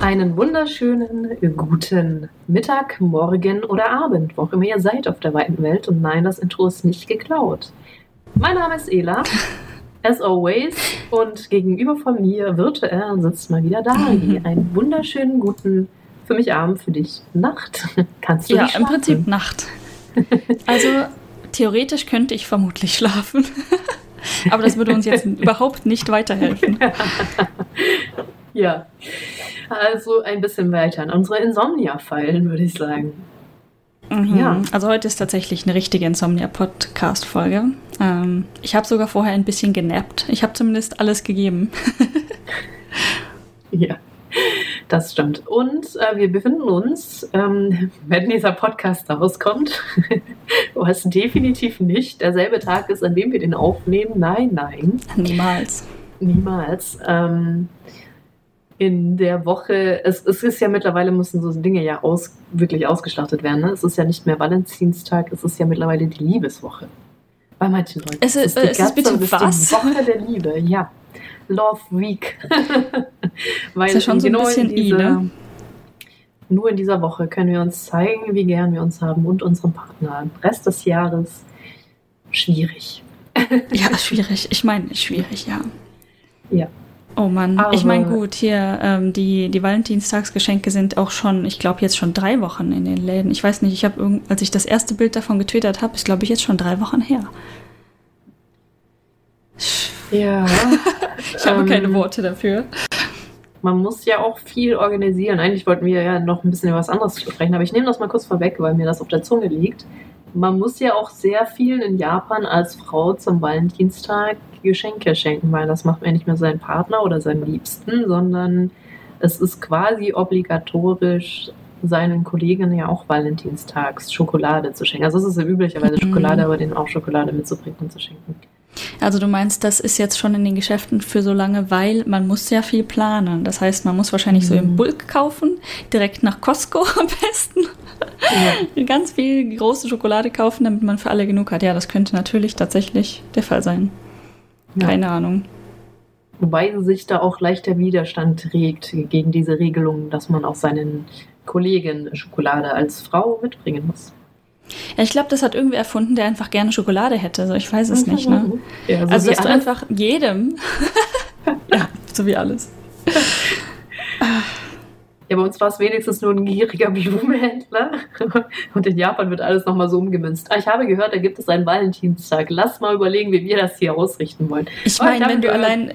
Einen wunderschönen guten Mittag, Morgen oder Abend, wo auch immer ihr seid auf der weiten Welt. Und nein, das Intro ist nicht geklaut. Mein Name ist Ela, as always. Und gegenüber von mir virtuell sitzt mal wieder Dali. Einen wunderschönen guten, für mich Abend, für dich Nacht. Kannst du Ja, im Prinzip Nacht. Also theoretisch könnte ich vermutlich schlafen. Aber das würde uns jetzt überhaupt nicht weiterhelfen. Ja, also ein bisschen weiter an unsere Insomnia-Fallen, würde ich sagen. Mhm. Ja. Also heute ist tatsächlich eine richtige Insomnia-Podcast-Folge. Ähm, ich habe sogar vorher ein bisschen genappt. Ich habe zumindest alles gegeben. Ja, das stimmt. Und äh, wir befinden uns, ähm, wenn dieser Podcast rauskommt, was definitiv nicht derselbe Tag ist, an dem wir den aufnehmen. Nein, nein, Niemals. niemals. Ähm, in der Woche, es, es ist ja mittlerweile, müssen so Dinge ja aus, wirklich ausgeschlachtet werden. Ne? Es ist ja nicht mehr Valentinstag, es ist ja mittlerweile die Liebeswoche. Bei manchen Leuten. Es ist- die es ist bitte es ist was? Die Woche der Liebe, ja. Love Week. Weil Ist ja schon so ein genau bisschen I, dieser- ne? Nur in dieser Woche können wir uns zeigen, wie gern wir uns haben und unseren Partner. Im Rest des Jahres schwierig. Ja, schwierig. Ich meine, schwierig, ja. Ja. Oh Mann, Aber- ich meine, gut, hier, ähm, die, die Valentinstagsgeschenke sind auch schon, ich glaube, jetzt schon drei Wochen in den Läden. Ich weiß nicht, ich habe, als ich das erste Bild davon getwittert habe, ist, glaube ich, jetzt schon drei Wochen her. Ja. Ich habe Ähm, keine Worte dafür. Man muss ja auch viel organisieren. Eigentlich wollten wir ja noch ein bisschen über was anderes sprechen, aber ich nehme das mal kurz vorweg, weil mir das auf der Zunge liegt. Man muss ja auch sehr vielen in Japan als Frau zum Valentinstag Geschenke schenken, weil das macht man ja nicht mehr seinen Partner oder seinen Liebsten, sondern es ist quasi obligatorisch, seinen Kollegen ja auch Valentinstags Schokolade zu schenken. Also es ist ja üblicherweise Mhm. Schokolade, aber denen auch Schokolade mitzubringen und zu schenken. Also du meinst, das ist jetzt schon in den Geschäften für so lange, weil man muss sehr viel planen. Das heißt, man muss wahrscheinlich so im Mhm. Bulk kaufen, direkt nach Costco am besten. Ja. Ganz viel große Schokolade kaufen, damit man für alle genug hat. Ja, das könnte natürlich tatsächlich der Fall sein. Ja. Keine Ahnung. Wobei sich da auch leichter Widerstand regt gegen diese Regelung, dass man auch seinen Kollegen Schokolade als Frau mitbringen muss. Ja, ich glaube, das hat irgendwie erfunden, der einfach gerne Schokolade hätte. So, ich weiß es nicht, ne? Ja, so Also, dass du einfach jedem. ja, so wie alles. Ja, bei uns war es wenigstens nur ein gieriger Blumenhändler. Und in Japan wird alles nochmal so umgemünzt. Ah, ich habe gehört, da gibt es einen Valentinstag. Lass mal überlegen, wie wir das hier ausrichten wollen. Ich Oh, meine, wenn du gehört- allein.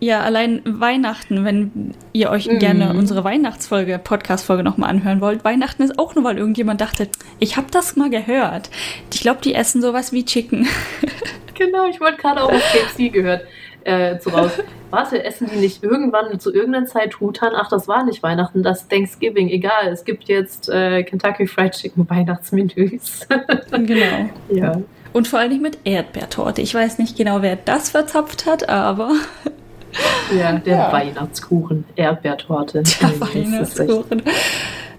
Ja, allein Weihnachten, wenn ihr euch Mhm. gerne unsere Weihnachtsfolge, Podcast-Folge nochmal anhören wollt. Weihnachten ist auch nur, weil irgendjemand dachte, ich habe das mal gehört. Ich glaube, die essen sowas wie Chicken. Genau, ich wollte gerade auch auf KFC gehört. Äh, zu raus. Warte, essen die nicht irgendwann zu irgendeiner Zeit Truthahn? Ach, das war nicht Weihnachten, das ist Thanksgiving. Egal, es gibt jetzt äh, Kentucky Fried Chicken Weihnachtsmenüs. genau. ja. Und vor allem mit Erdbeertorte. Ich weiß nicht genau, wer das verzapft hat, aber ja, der Ja. Weihnachtskuchen, Erdbeertorte. der echt- Weihnachtskuchen.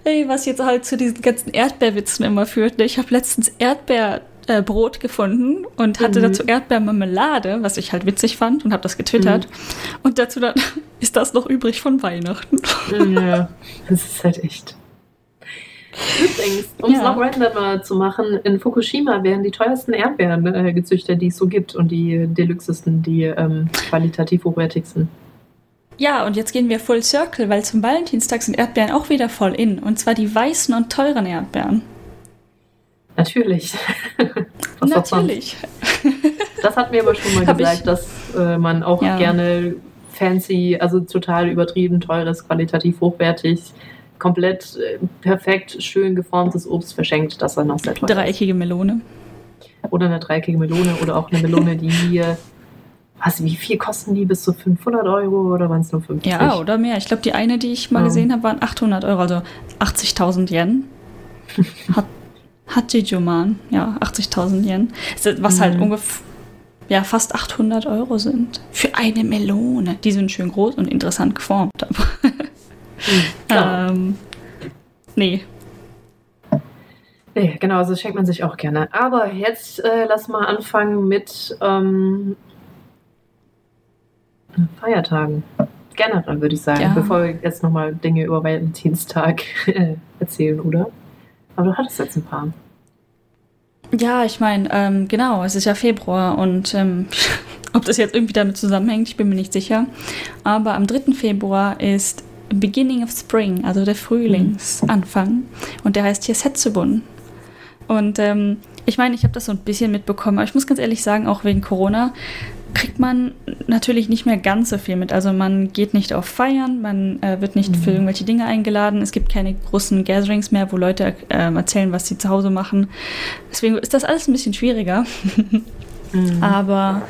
Ey, was jetzt halt zu diesen ganzen Erdbeerwitzen immer führt. ne? Ich habe letztens Erdbeerbrot gefunden und hatte Mhm. dazu Erdbeermarmelade, was ich halt witzig fand und habe das getwittert. Und dazu dann ist das noch übrig von Weihnachten. Ja, das ist halt echt. Übrigens, um es Ja. noch randomer zu machen, in Fukushima werden die teuersten Erdbeeren äh, gezüchtet, die es so gibt und die deluxesten, die ähm, qualitativ hochwertigsten. Ja, und jetzt gehen wir Full Circle, weil zum Valentinstag sind Erdbeeren auch wieder voll in. Und zwar die weißen und teuren Erdbeeren. Natürlich. Was. Natürlich. Das hat mir aber schon mal Hab gesagt, ich- dass äh, man auch Ja. gerne fancy, also total übertrieben teures, qualitativ hochwertig, komplett äh, perfekt, schön geformtes Obst verschenkt, das dann auch sehr teuer ist. Dreieckige Melone. Oder eine dreieckige Melone oder auch eine Melone, die hier, was, wie viel kosten die? Bis zu 500 Euro oder waren es nur 50? Ja, oder mehr. Ich glaube, die eine, die ich mal Ja. gesehen habe, waren 800 Euro, also 80.000 Yen. Hat, Hachijuman, ja, 80.000 Yen. Was halt Mhm. ungefähr, ja fast 800 Euro sind. Für eine Melone. Die sind schön groß und interessant geformt. Ja. ähm, nee. Nee, genau, so schenkt man sich auch gerne. Aber jetzt äh, lass mal anfangen mit ähm, Feiertagen. Generell würde ich sagen, Ja. bevor wir jetzt nochmal Dinge über Valentinstag äh, erzählen, oder? Aber du hattest jetzt ein paar. Ja, ich meine, ähm, genau, es ist ja Februar und ähm, ob das jetzt irgendwie damit zusammenhängt, ich bin mir nicht sicher. Aber am 3. Februar ist Beginning of Spring, also der Frühlingsanfang. Und der heißt hier Setsubun. Und ähm, ich meine, ich habe das so ein bisschen mitbekommen, aber ich muss ganz ehrlich sagen, auch wegen Corona kriegt man natürlich nicht mehr ganz so viel mit. Also man geht nicht auf Feiern, man äh, wird nicht für Mhm. irgendwelche Dinge eingeladen. Es gibt keine großen Gatherings mehr, wo Leute ähm, erzählen, was sie zu Hause machen. Deswegen ist das alles ein bisschen schwieriger. Mhm. Aber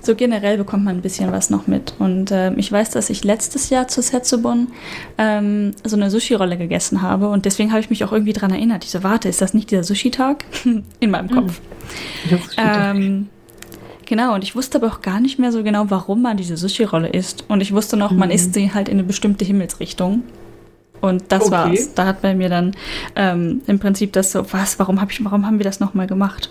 so generell bekommt man ein bisschen was noch mit. Und ähm, ich weiß, dass ich letztes Jahr zu Setsubon ähm, so eine Sushi-Rolle gegessen habe. Und deswegen habe ich mich auch irgendwie daran erinnert. Ich so, warte, ist das nicht dieser Sushi-Tag? In meinem Kopf. Das stimmt. Ähm, genau, und ich wusste aber auch gar nicht mehr so genau, warum man diese Sushi-Rolle isst. Und ich wusste noch, man Mhm. isst sie halt in eine bestimmte Himmelsrichtung. Und das Okay. war's. Da hat bei mir dann ähm, im Prinzip das so, was, warum, hab ich, warum haben wir das nochmal gemacht?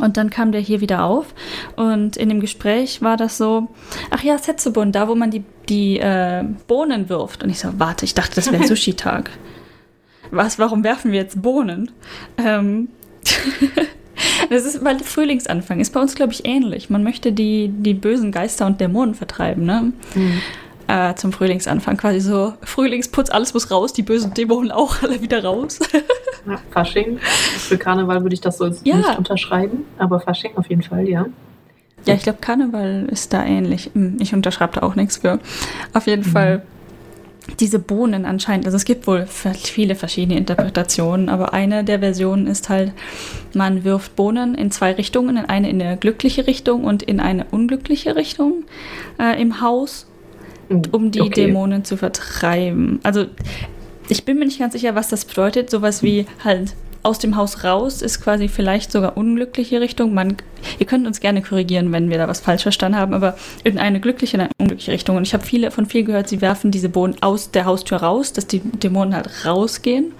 Und dann kam der hier wieder auf und in dem Gespräch war das so, ach ja, Setsubun, da wo man die, die äh, Bohnen wirft. Und ich so, warte, ich dachte, das wäre Sushi-Tag. Was, warum werfen wir jetzt Bohnen? Ähm, das ist, weil Frühlingsanfang ist bei uns, glaube ich, ähnlich. Man möchte die, die bösen Geister und Dämonen vertreiben, ne? Mhm. Äh, zum Frühlingsanfang. Quasi so Frühlingsputz, alles muss raus, die bösen Dämonen auch alle wieder raus. Ja, Fasching. Für Karneval würde ich das so Ja. nicht unterschreiben, aber Fasching auf jeden Fall, ja. Ja, ich glaube, Karneval ist da ähnlich. Hm, Ich unterschreibe da auch nichts für. Auf jeden Mhm. Fall diese Bohnen anscheinend. Also es gibt wohl viele verschiedene Interpretationen, aber eine der Versionen ist halt, man wirft Bohnen in zwei Richtungen, in eine in eine glückliche Richtung und in eine unglückliche Richtung äh, im Haus, um die Okay. Dämonen zu vertreiben. Also ich bin mir nicht ganz sicher, was das bedeutet. Sowas wie halt aus dem Haus raus ist quasi vielleicht sogar unglückliche Richtung. Man, ihr könnt uns gerne korrigieren, wenn wir da was falsch verstanden haben, aber in eine glückliche, in eine unglückliche Richtung. Und ich habe viele von viel gehört, sie werfen diese Bohnen aus der Haustür raus, dass die Dämonen halt rausgehen.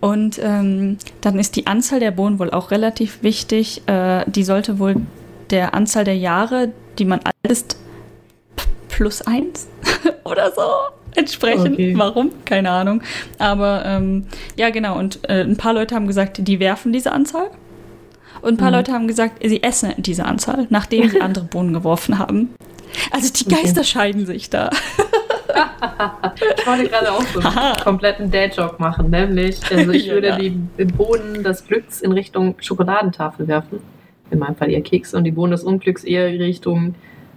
Und ähm, dann ist die Anzahl der Bohnen wohl auch relativ wichtig. Äh, die sollte wohl der Anzahl der Jahre, die man alt ist, plus eins oder so entsprechen. Okay. Warum? Keine Ahnung. Aber ähm, ja, genau. Und äh, ein paar Leute haben gesagt, die werfen diese Anzahl. Und ein paar Mhm. Leute haben gesagt, sie essen diese Anzahl, nachdem sie andere Bohnen geworfen haben. Also die Okay. Geister scheiden sich da. Ich wollte gerade auch so einen kompletten Dad-Joke machen, nämlich, also ich würde ja. die Bohnen des Glücks in Richtung Schokoladentafel werfen. In meinem Fall eher Keks und die Bohnen des Unglücks eher in Richtung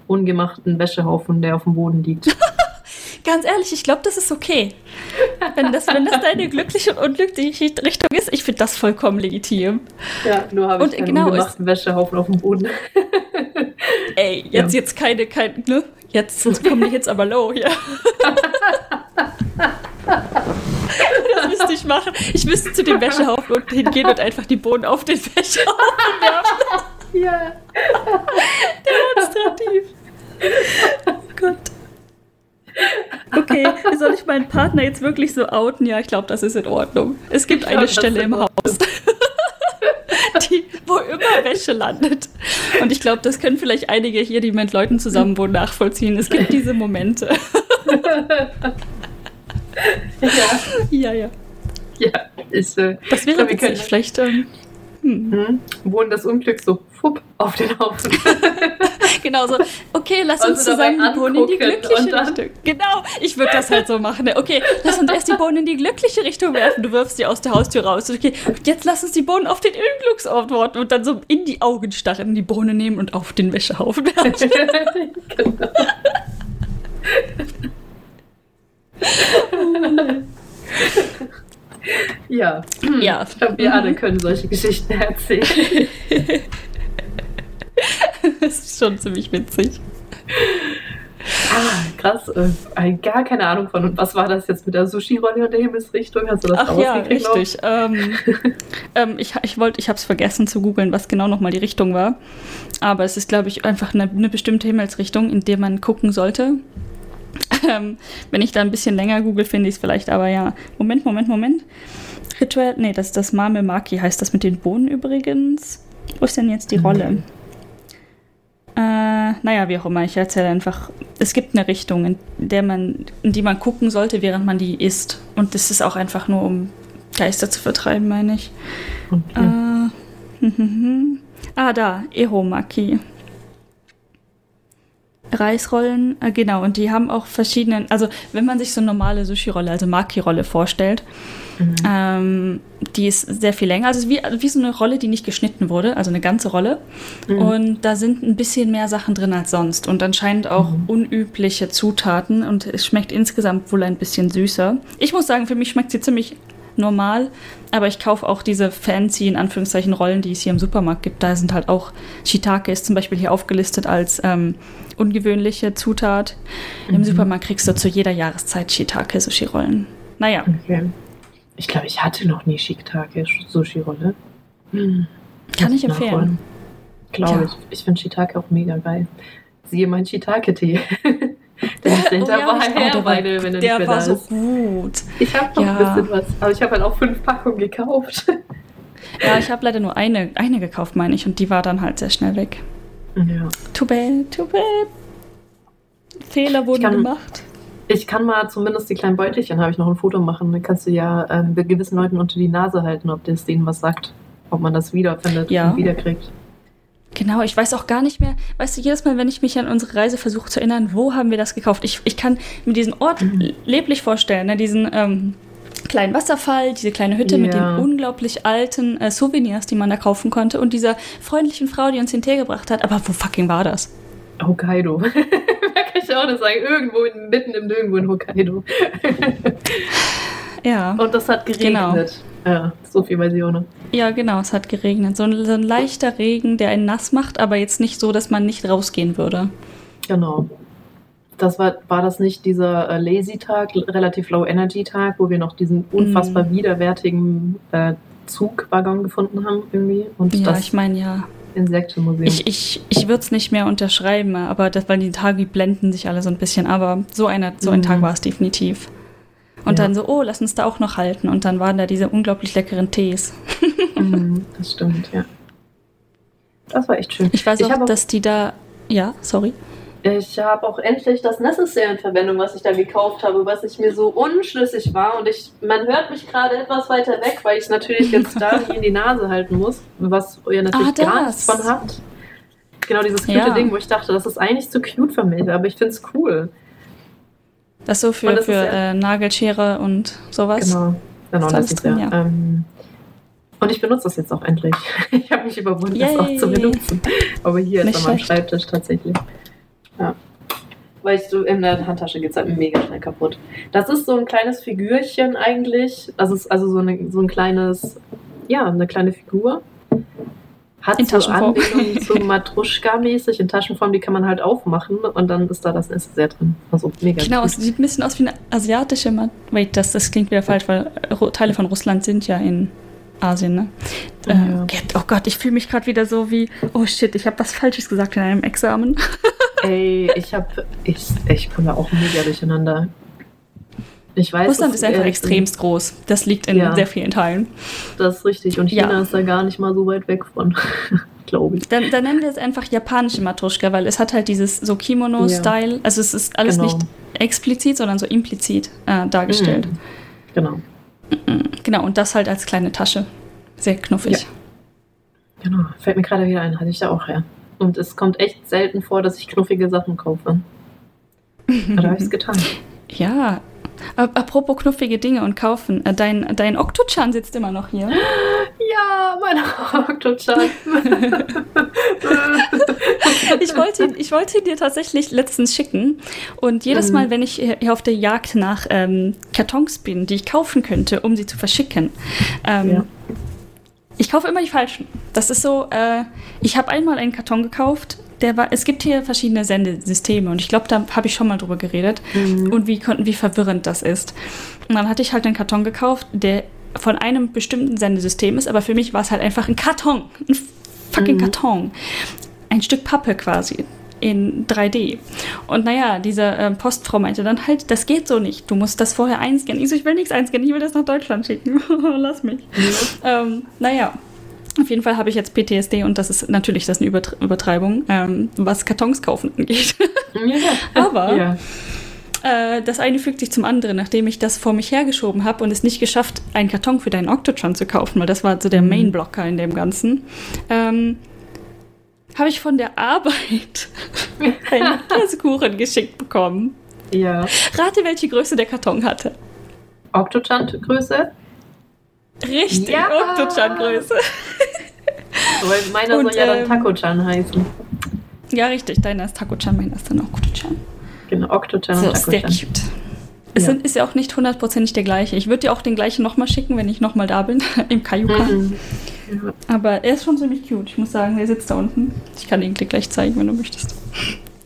ungemachten Wäschehaufen, der auf dem Boden liegt. Ganz ehrlich, ich glaube, das ist okay. Wenn das, wenn das deine glückliche und unglückliche Richtung ist, ich finde das vollkommen legitim. Ja, nur habe Und ich einen genau, ungemachten Wäschehaufen auf dem Boden. Ey, jetzt, Ja. jetzt keine, kein, ne? Jetzt kommen die Hits aber low hier. das müsste ich machen. Ich müsste zu dem Wäschehaufen hingehen und einfach die Bohnen auf den Wäschehaufen werfen. Ja. Demonstrativ. Oh Gott. Okay, soll ich meinen Partner jetzt wirklich so outen? Ja, ich glaube, das ist in Ordnung. Es gibt eine glaub, das Stelle im Haus, die, wo immer Wäsche landet. Und ich glaube, das können vielleicht einige hier, die mit Leuten zusammen wohnen, nachvollziehen. Es gibt diese Momente. ja. Ja, ja. Ja, ist, äh, Das wäre glaub, witzig. Vielleicht, ähm, hm. hm, Bohnen des Unglücks so fupp auf den Haufen. genau so. Okay, lass Also uns zusammen die Bohnen in die glückliche Richtung. Genau, ich würde das halt so machen. ne? Okay, lass uns erst die Bohnen in die glückliche Richtung werfen. Du wirfst sie aus der Haustür raus. Okay, und jetzt lass uns die Bohnen auf den Unglücksort worten und dann so in die Augen starren, die Bohne nehmen und auf den Wäschehaufen werfen. genau. Ja, ja, ich glaube, wir alle können solche Geschichten erzählen. das ist schon ziemlich witzig. Ah, krass. Äh, gar keine Ahnung von. Und was war das jetzt mit der Sushi-Rolle und der Himmelsrichtung? Hast du das Ach ja, richtig. Ähm, ähm, ich ich wollte, ich habe es vergessen zu googeln, was genau nochmal die Richtung war. Aber es ist, glaube ich, einfach eine, eine bestimmte Himmelsrichtung, in der man gucken sollte. Ähm, wenn ich da ein bisschen länger google, finde ich es vielleicht. Aber ja, Moment, Moment, Moment. Rituell, nee, das ist das Mame Maki, heißt das mit den Bohnen übrigens. Wo ist denn jetzt die Rolle? Mhm. Äh, naja, wie auch immer, ich erzähle einfach. Es gibt eine Richtung, in der man, in die man gucken sollte, während man die isst. Und das ist auch einfach nur, um Geister zu vertreiben, meine ich. Okay. Äh, ah, da, Ehomaki. Reisrollen, äh, genau, und die haben auch verschiedene, also wenn man sich so eine normale Sushi-Rolle, also Maki-Rolle vorstellt, mhm. ähm, die ist sehr viel länger, also wie, wie so eine Rolle, die nicht geschnitten wurde, also eine ganze Rolle. Mhm. Und da sind ein bisschen mehr Sachen drin als sonst und anscheinend auch mhm. unübliche Zutaten und es schmeckt insgesamt wohl ein bisschen süßer. Ich muss sagen, für mich schmeckt sie ziemlich normal, aber ich kaufe auch diese fancy, in Anführungszeichen, Rollen, die es hier im Supermarkt gibt. Da sind halt auch Shiitake ist zum Beispiel hier aufgelistet als ähm, ungewöhnliche Zutat. Mhm. Im Supermarkt kriegst du zu jeder Jahreszeit Shiitake-Sushi-Rollen. Naja. Okay. Ich glaube, ich hatte noch nie Shiitake-Sushi-Rolle. Hm. Kann ich empfehlen. Glaube ja. ich. Ich finde Shiitake auch mega geil. Siehe mein Shiitake-Tee. Der ist oh, ja, her, oh, meine, wenn er der nicht war so ist. gut. Ich habe noch ja. ein bisschen was, aber ich habe halt auch fünf Packungen gekauft. Ja, ich habe leider nur eine, eine gekauft, meine ich, und die war dann halt sehr schnell weg. Ja. Too bad, too bad. Fehler wurden kann, gemacht. Ich kann mal zumindest die kleinen Beutelchen, habe ich noch ein Foto machen. Dann kannst du ja ähm, gewissen Leuten unter die Nase halten, ob das denen was sagt. Ob man das wiederfindet ja. und wiederkriegt. Genau, ich weiß auch gar nicht mehr, weißt du, jedes Mal, wenn ich mich an unsere Reise versuche zu erinnern, wo haben wir das gekauft? Ich, ich kann mir diesen Ort mhm. leblich vorstellen, ne? diesen ähm, kleinen Wasserfall, diese kleine Hütte ja. mit den unglaublich alten äh, Souvenirs, die man da kaufen konnte und dieser freundlichen Frau, die uns den Tee gebracht hat. Aber wo fucking war das? Hokkaido. ich auch nicht sagen. Irgendwo in, mitten im Nirgendwo in Hokkaido. ja. Und das hat geregnet. Genau. Ja, so viel noch. Ja, genau, es hat geregnet. So ein, so ein leichter Regen, der einen nass macht, aber jetzt nicht so, dass man nicht rausgehen würde. Genau. Das war, war das nicht dieser äh, Lazy-Tag, relativ Low-Energy-Tag, wo wir noch diesen unfassbar mm. widerwärtigen äh, Zugwaggon gefunden haben irgendwie? Und ja, das ich meine ja. Insektenmuseum. Ich, ich, ich würde es nicht mehr unterschreiben, aber das, weil die Tage blenden sich alle so ein bisschen. Aber so, einer, so ein mm. Tag war es definitiv. Und ja. dann so, oh, lass uns da auch noch halten. Und dann waren da diese unglaublich leckeren Tees. mm, das stimmt, ja. Das war echt schön. Ich weiß auch, auch dass die da. Ja, sorry. Ich habe auch endlich das Necessaire in Verwendung, was ich da gekauft habe, was ich mir so unschlüssig war. Und ich, man hört mich gerade etwas weiter weg, weil ich natürlich jetzt da in die Nase halten muss, was ihr natürlich ah, gar nichts von habt. Genau dieses cute ja. Ding, wo ich dachte, das ist eigentlich zu cute für mich, aber ich finde es cool. Das so für, das für ja, äh, Nagelschere und sowas. Genau, genau, das, das ist drin, ja. ja. Ähm, und ich benutze das jetzt auch endlich. Ich habe mich überwunden, Yay. das auch zu benutzen. Aber hier Nicht ist an meinem Schreibtisch tatsächlich. Ja. Weil ich so in der Handtasche geht es halt mega schnell kaputt. Das ist so ein kleines Figürchen eigentlich. Also, ist also so, eine, so ein kleines, ja, eine kleine Figur. Hat in so Anlehnung zu Matruschka-mäßig in Taschenform, die kann man halt aufmachen und dann ist da das sehr drin. Also mega Genau, es sieht ein bisschen aus wie eine asiatische Mat Wait, das, das klingt wieder falsch, weil Teile von Russland sind ja in Asien, ne? Ja. Äh, oh Gott, ich fühle mich gerade wieder so wie, oh shit, ich habe was Falsches gesagt in einem Examen. Ey, ich habe, ich, ich komme auch mega durcheinander. Ich weiß, Russland ist einfach extremst groß. Das liegt in ja, sehr vielen Teilen. Das ist richtig. Und China ja. ist da gar nicht mal so weit weg von, glaube ich. Dann, dann nennen wir es einfach japanische Matuschka, weil es hat halt dieses so Kimono-Style. Ja. Also es ist alles genau. nicht explizit, sondern so implizit äh, dargestellt. Mhm. Genau. Genau, und das halt als kleine Tasche. Sehr knuffig. Genau, fällt mir gerade wieder ein, hatte ich da auch her. Und es kommt echt selten vor, dass ich knuffige Sachen kaufe. Da habe ich es getan. Ja. Apropos knuffige Dinge und kaufen. Äh, dein, dein Octochan sitzt immer noch hier. Ja, mein Octochan. ich, wollte, ich wollte ihn dir tatsächlich letztens schicken. Und jedes mhm. Mal, wenn ich hier auf der Jagd nach ähm, Kartons bin, die ich kaufen könnte, um sie zu verschicken, ähm, ja ich kaufe immer die falschen. Das ist so, äh, ich habe einmal einen Karton gekauft, der war, es gibt hier verschiedene Sendesysteme und ich glaube, da habe ich schon mal drüber geredet Mhm. und wie, wie verwirrend das ist. Und dann hatte ich halt einen Karton gekauft, der von einem bestimmten Sendesystem ist, aber für mich war es halt einfach ein Karton. Ein fucking Mhm. Karton. Ein Stück Pappe quasi. In 3D. Und naja, diese ähm, Postfrau meinte dann halt, das geht so nicht. Du musst das vorher einscannen. Ich so, ich will nichts einscannen, ich will das nach Deutschland schicken. Lass mich. Ähm, naja, auf jeden Fall habe ich jetzt PTSD und das ist natürlich das ist eine Übertre Übertreibung, ähm, was Kartons kaufen angeht. Aber- Ja. Äh, das eine fügt sich zum anderen, nachdem ich das vor mich hergeschoben habe und es nicht geschafft, einen Karton für deinen Octotron zu kaufen, weil das war so der Mhm. Main-Blocker in dem Ganzen, ähm, habe ich von der Arbeit einen Käsekuchen geschickt bekommen. ja. Rate, welche Größe der Karton hatte. Octochan-Größe? Richtig, Ja! Octotron-Größe. Weil meiner Und, soll ja dann ähm, Taco-Chan heißen. Ja, richtig, deiner ist Taco-chan, meiner ist dann Octochan. Genau, Octochan So, und sehr Taco-Chan. cute. Es Ja. sind, ist ja auch nicht hundertprozentig der gleiche. Ich würde dir auch den gleichen nochmal schicken, wenn ich nochmal da bin, im Kayuka. Mhm. Ja. Aber er ist schon ziemlich cute. Ich muss sagen, der sitzt da unten. Ich kann ihn dir gleich zeigen, wenn du möchtest.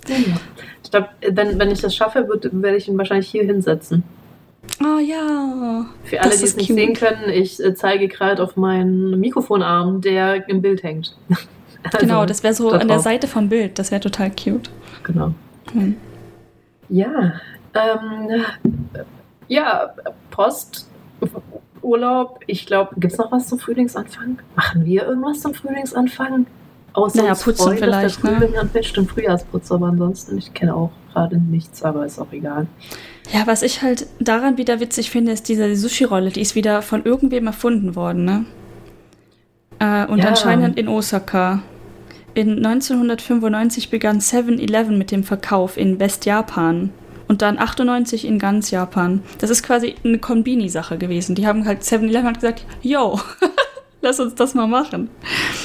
Genau. Ich glaube, wenn, wenn ich das schaffe, werde ich ihn wahrscheinlich hier hinsetzen. Oh ja. Für alle, Das die es nicht cute. sehen können, ich äh, zeige gerade auf meinen Mikrofonarm, der im Bild hängt. Also, genau, das wäre so da an der. Seite vom Bild. Das wäre total cute. Genau. Hm. Ja, ähm, ja, Post, Urlaub. Ich glaube, gibt es noch was zum Frühlingsanfang? Machen wir irgendwas zum Frühlingsanfang? Außer Naja, putzen freuen, dass vielleicht, Der ne? Frühling anfängt, stimmt Frühjahrsputz, aber ansonsten, ich kenne auch gerade nichts, aber ist auch egal. Ja, was ich halt daran wieder witzig finde, ist diese Sushi-Rolle. Die ist wieder von irgendwem erfunden worden, ne? Äh, und Ja. anscheinend in Osaka. In 1995 begann 7-Eleven mit dem Verkauf in Westjapan. Und dann 98 in ganz Japan. Das ist quasi eine Konbini-Sache gewesen. Die haben halt 7-Eleven hat gesagt, yo, lass uns das mal machen.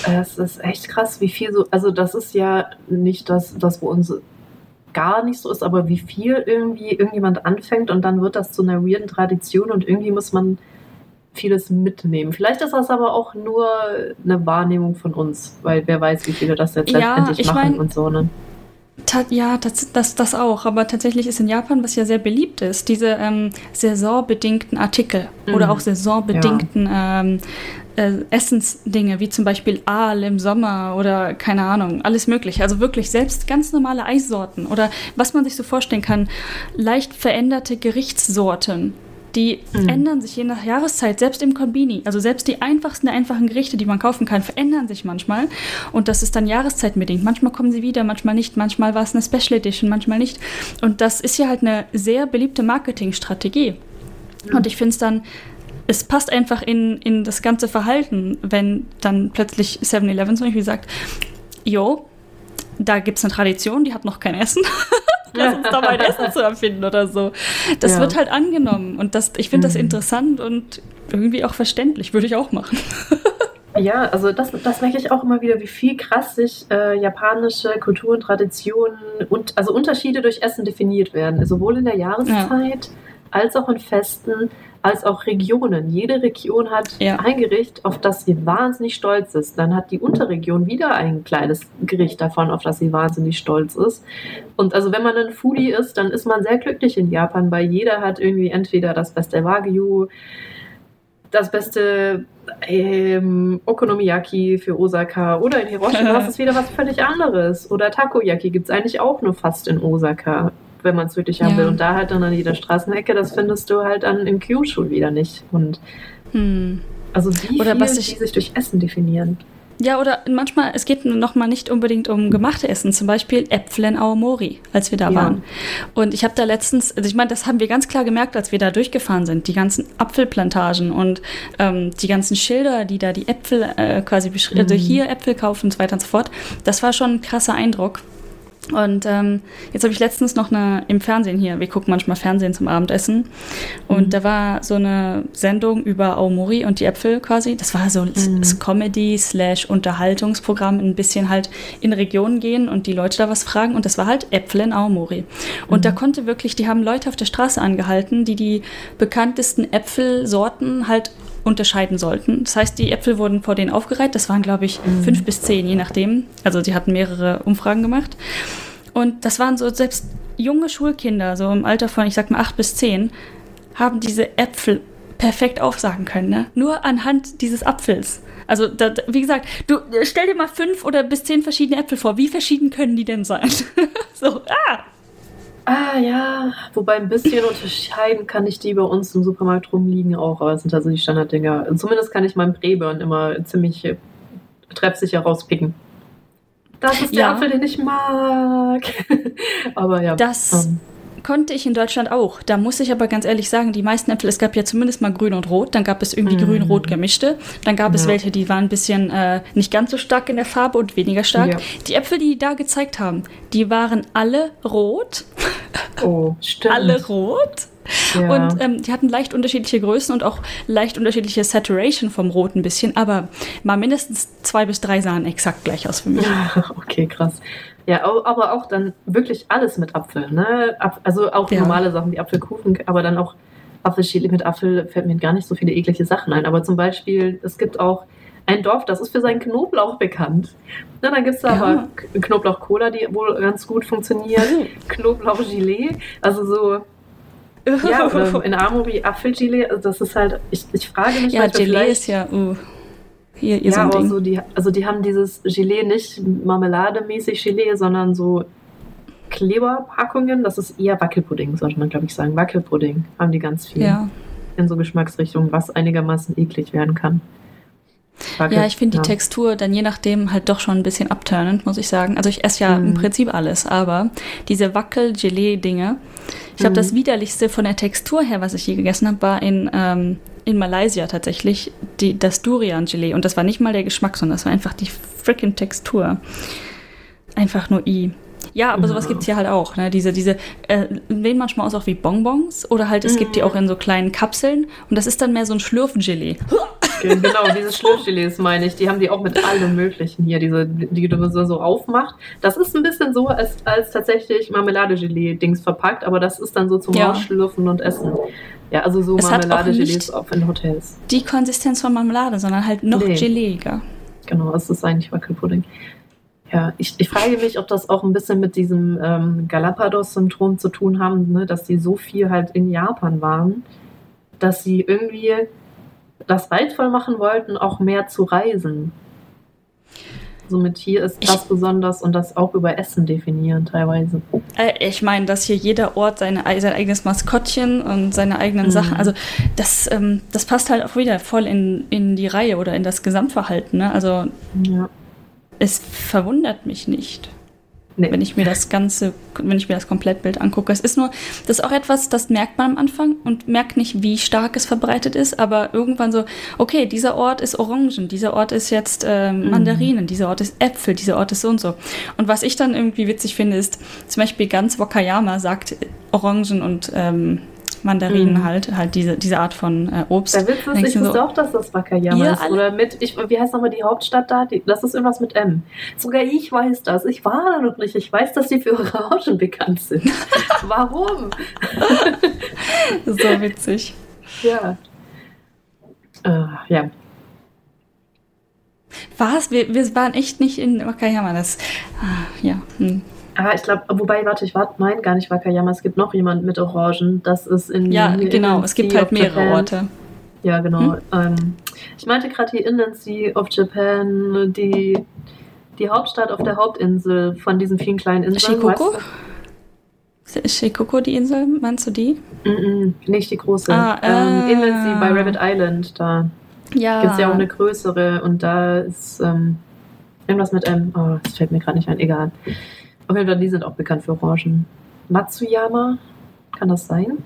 Es ist echt krass, wie viel so, also das ist ja nicht das, das wo uns gar nicht so ist, aber wie viel irgendwie irgendjemand anfängt und dann wird das zu einer weirden Tradition und irgendwie muss man vieles mitnehmen. Vielleicht ist das aber auch nur eine Wahrnehmung von uns, weil wer weiß, wie viele das jetzt Ja, letztendlich ich machen mein- und so, ne? Ja, das, das, das auch. Aber tatsächlich ist in Japan, was ja sehr beliebt ist, diese ähm, saisonbedingten Artikel Mhm. oder auch saisonbedingten ähm, äh, Essensdinge, wie zum Beispiel Aal im Sommer oder keine Ahnung, alles mögliche. Also wirklich selbst ganz normale Eissorten oder was man sich so vorstellen kann, leicht veränderte Gerichtssorten. Die Mhm. ändern sich je nach Jahreszeit, selbst im Konbini. Also selbst die einfachsten der einfachen Gerichte, die man kaufen kann, verändern sich manchmal. Und das ist dann jahreszeitbedingt. Manchmal kommen sie wieder, manchmal nicht. Manchmal war es eine Special Edition, manchmal nicht. Und das ist ja halt eine sehr beliebte Marketingstrategie. Und ich finde es dann, es passt einfach in, in das ganze Verhalten, wenn dann plötzlich 7-Eleven zum Beispiel sagt, jo, da gibt es eine Tradition, die hat noch kein Essen. Lass uns da mal ein Essen zu erfinden oder so. Das Ja. wird halt angenommen. Und das, ich finde das Mhm. interessant und irgendwie auch verständlich. Würde ich auch machen. Ja, also das, das merke ich auch immer wieder, wie viel krass sich äh, japanische Kulturen, Traditionen und also Unterschiede durch Essen definiert werden. Sowohl in der Jahreszeit als auch in Festen, als auch Regionen. Jede Region hat Ja. ein Gericht, auf das sie wahnsinnig stolz ist. Dann hat die Unterregion wieder ein kleines Gericht davon, auf das sie wahnsinnig stolz ist. Und also wenn man ein Foodie ist, dann ist man sehr glücklich in Japan, weil jeder hat irgendwie entweder das beste Wagyu, das beste ähm, Okonomiyaki für Osaka oder in Hiroshima ist es wieder was völlig anderes. Oder Takoyaki gibt es eigentlich auch nur fast in Osaka, wenn man es wirklich haben Ja. will. Und da halt dann an jeder Straßenecke, das findest du halt dann im Kyushu wieder nicht. Und Hm. also wie Oder viel was ich- die sich durch Essen definieren. Ja, oder manchmal, es geht noch mal nicht unbedingt um gemachte Essen, zum Beispiel Äpfel in Aomori, als wir da Ja. waren. Und ich habe da letztens, also ich meine, das haben wir ganz klar gemerkt, als wir da durchgefahren sind, die ganzen Apfelplantagen und ähm, die ganzen Schilder, die da die Äpfel äh, quasi beschrieben, also Mhm. hier Äpfel kaufen und so weiter und so fort. Das war schon ein krasser Eindruck. Und ähm, jetzt habe ich letztens noch eine im Fernsehen hier, wir gucken manchmal Fernsehen zum Abendessen. Und Mhm. da war so eine Sendung über Aomori und die Äpfel quasi. Das war so Mhm. das Comedy slash Unterhaltungsprogramm, ein bisschen halt in Regionen gehen und die Leute da was fragen. Und das war halt Äpfel in Aomori. Und Mhm. da konnte wirklich, die haben Leute auf der Straße angehalten, die die bekanntesten Äpfelsorten halt unterscheiden sollten. Das heißt, die Äpfel wurden vor denen aufgereiht. Das waren, glaube ich, Mhm. fünf bis zehn, je nachdem. Also sie hatten mehrere Umfragen gemacht. Und das waren so selbst junge Schulkinder, so im Alter von, ich sag mal, acht bis zehn, haben diese Äpfel perfekt aufsagen können. Ne? Nur anhand dieses Apfels. Also, da, wie gesagt, du stell dir mal fünf oder bis zehn verschiedene Äpfel vor. Wie verschieden können die denn sein? so, ah! Ah ja, wobei ein bisschen unterscheiden kann ich die bei uns im Supermarkt rumliegen auch, aber es sind also die Standarddinger. Zumindest kann ich meinen Breburn immer ziemlich äh, treffsicher rauspicken. Das ist der Ja. Apfel, den ich mag. aber ja. Das ähm, konnte ich in Deutschland auch. Da muss ich aber ganz ehrlich sagen, die meisten Äpfel, es gab ja zumindest mal grün und rot, dann gab es irgendwie Mhm. grün-rot gemischte, dann gab es Ja. welche, die waren ein bisschen äh, nicht ganz so stark in der Farbe und weniger stark. Ja. Die Äpfel, die die da gezeigt haben, die waren alle rot, oh, stimmt. alle rot. Ja. Und ähm, die hatten leicht unterschiedliche Größen und auch leicht unterschiedliche Saturation vom Rot ein bisschen, aber mal mindestens zwei bis drei sahen exakt gleich aus für mich. okay, krass. Ja, aber auch dann wirklich alles mit Apfel, ne? Also auch Ja. normale Sachen wie Apfelkuchen, aber dann auch Apfelchili mit Apfel fällt mir gar nicht so viele eklige Sachen ein. Aber zum Beispiel, es gibt auch ein Dorf, das ist für seinen Knoblauch bekannt. Na, dann gibt es da Ja. aber Knoblauch-Cola, die wohl ganz gut funktioniert. Knoblauch-Gelee, also so, ja, in Amobi Apfelgelee, also das ist halt, ich, ich frage mich ja, Gelee vielleicht- ist ja, uh, hier, hier ja, so aber Ding. so die, also die haben dieses Gelee nicht marmelademäßig Gelee, sondern so Kleberpackungen. Das ist eher Wackelpudding, sollte man glaube ich sagen. Wackelpudding haben die ganz viel ja. in so Geschmacksrichtungen, was einigermaßen eklig werden kann. Wackel- Ja, ich finde ja. die Textur dann je nachdem halt doch schon ein bisschen abturnend, muss ich sagen. Also ich esse ja im Mhm. Prinzip alles, aber diese Wackel-Gelee-Dinge, ich glaube, Mhm. das widerlichste von der Textur her, was ich je gegessen habe, war in, ähm, in Malaysia tatsächlich die, das Durian-Gelee. Und das war nicht mal der Geschmack, sondern das war einfach die freaking Textur. Einfach nur i. Ja, aber sowas gibt es hier halt auch. Ne? Diese, diese äh, sehen manchmal aus auch wie Bonbons oder halt es gibt die auch in so kleinen Kapseln und das ist dann mehr so ein Schlürfengelee. Genau, dieses Schlürfgelees meine ich. Die haben die auch mit allem Möglichen hier, diese, die du so, aufmacht. Das ist ein bisschen so, als, als tatsächlich Marmelade-Gelee-Dings verpackt, aber das ist dann so zum Ja. Rausschlürfen und Essen. Ja, also so auch Marmelade-Gelees nicht- auch in Hotels. Die Konsistenz von Marmelade, sondern halt noch Nee. geleeiger. Genau, es ist eigentlich Wackelpudding. Ja, ich, ich frage mich, ob das auch ein bisschen mit diesem ähm, Galapagos-Syndrom zu tun haben, ne, dass die so viel halt in Japan waren, dass sie irgendwie das reizvoll machen wollten, auch mehr zu reisen. Somit hier ist Ich- das besonders und das auch über Essen definieren teilweise. Äh, ich meine, dass hier jeder Ort seine, ei- sein eigenes Maskottchen und seine eigenen Mhm. Sachen, also das, ähm, das passt halt auch wieder voll in, in die Reihe oder in das Gesamtverhalten. Ne? Also Ja. Es verwundert mich nicht. Nee. wenn ich mir das Ganze, wenn ich mir das Komplettbild angucke. Es ist nur, das ist auch etwas, das merkt man am Anfang und merkt nicht, wie stark es verbreitet ist, aber irgendwann so, okay, dieser Ort ist Orangen, dieser Ort ist jetzt Mhm. Mandarinen, dieser Ort ist Äpfel, dieser Ort ist so und so. Und was ich dann irgendwie witzig finde, ist, zum Beispiel ganz Wakayama sagt Orangen und ähm, Mandarinen Mhm. halt, halt diese, diese Art von äh, Obst. Der Witz ist, ich wusste so, auch, dass das Wakayama Ihr ist. Oder mit, ich, wie heißt nochmal die Hauptstadt da? Die, das ist irgendwas mit M. Sogar ich weiß das. Ich war da noch nicht. Ich weiß, dass die für ihre Rauschen bekannt sind. Warum? so witzig. Ja. Äh, ja. Was? Wir, wir waren echt nicht in Wakayama. Das, ah, ja. Hm. Ah, ich glaube, wobei, warte, ich war, mein gar nicht Wakayama. Es gibt noch jemand mit Orangen. Das ist in. Ja, genau. Inland Es gibt Sea halt mehrere. Orte. Ja, genau. Hm? Ähm, ich meinte gerade hier Inland Sea of Japan, die, die Hauptstadt auf der Hauptinsel von diesen vielen kleinen Inseln. Shikoku? weißt Ist Shikoku die Insel? Meinst du die? du? Mm -mm, nicht die große. Ah, ähm, äh. Inland Sea bei Rabbit Island, da Ja. gibt es ja auch eine größere und da ist ähm, irgendwas mit einem, oh, das fällt mir gerade nicht ein, egal. Auf jeden Fall, die sind auch bekannt für Orangen. Matsuyama, kann das sein?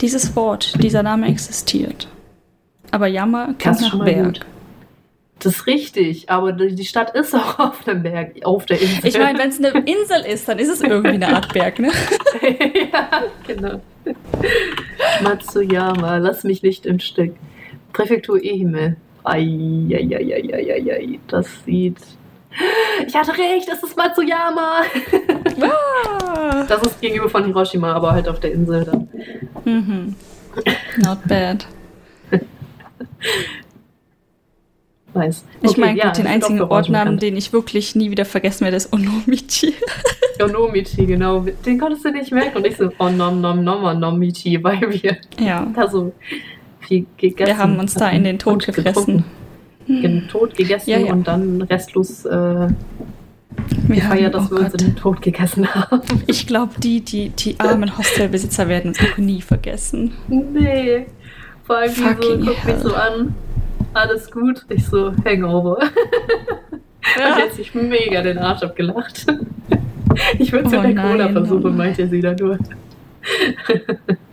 Dieses Wort, dieser Name existiert. Aber Yama klingt nach Berg. gut. Das ist richtig, aber die die Stadt ist auch auf dem Berg, auf der Insel. Ich meine, wenn es eine Insel ist, dann ist es irgendwie eine Art Berg, ne? ja, genau. Matsuyama, lass mich nicht im Stück. Präfektur Ehime. Eieieiei, das sieht. Ich hatte recht, das ist Matsuyama. Ah. Das ist gegenüber von Hiroshima, aber halt auf der Insel dann. mhm. Not bad. Nice. Ich Okay, meine, ja, gut, den einzigen Ortnamen, den ich wirklich nie wieder vergessen werde, ist Onomichi. Onomichi, genau. Den konntest du nicht merken. Und ich so, oh, nom, nom, nom, Onomichi, weil wir ja. da so viel gegessen Wir haben uns da in den Tod gefressen. getrunken. In den Tod gegessen Ja, ja. und dann restlos äh, Wir gefeiert, dass oh wir uns Gott. in den Tod gegessen haben. Ich glaube, die, die, die armen Hostelbesitzer werden uns auch nie vergessen. Nee. Vor allem die so, guckt mich so an. Alles gut. Ich so, Hangover. Und Ja. jetzt sich mega den Arsch abgelacht. Ich würde es Oh mit der Cola versuchen, oh nein. meinte sie dann nur.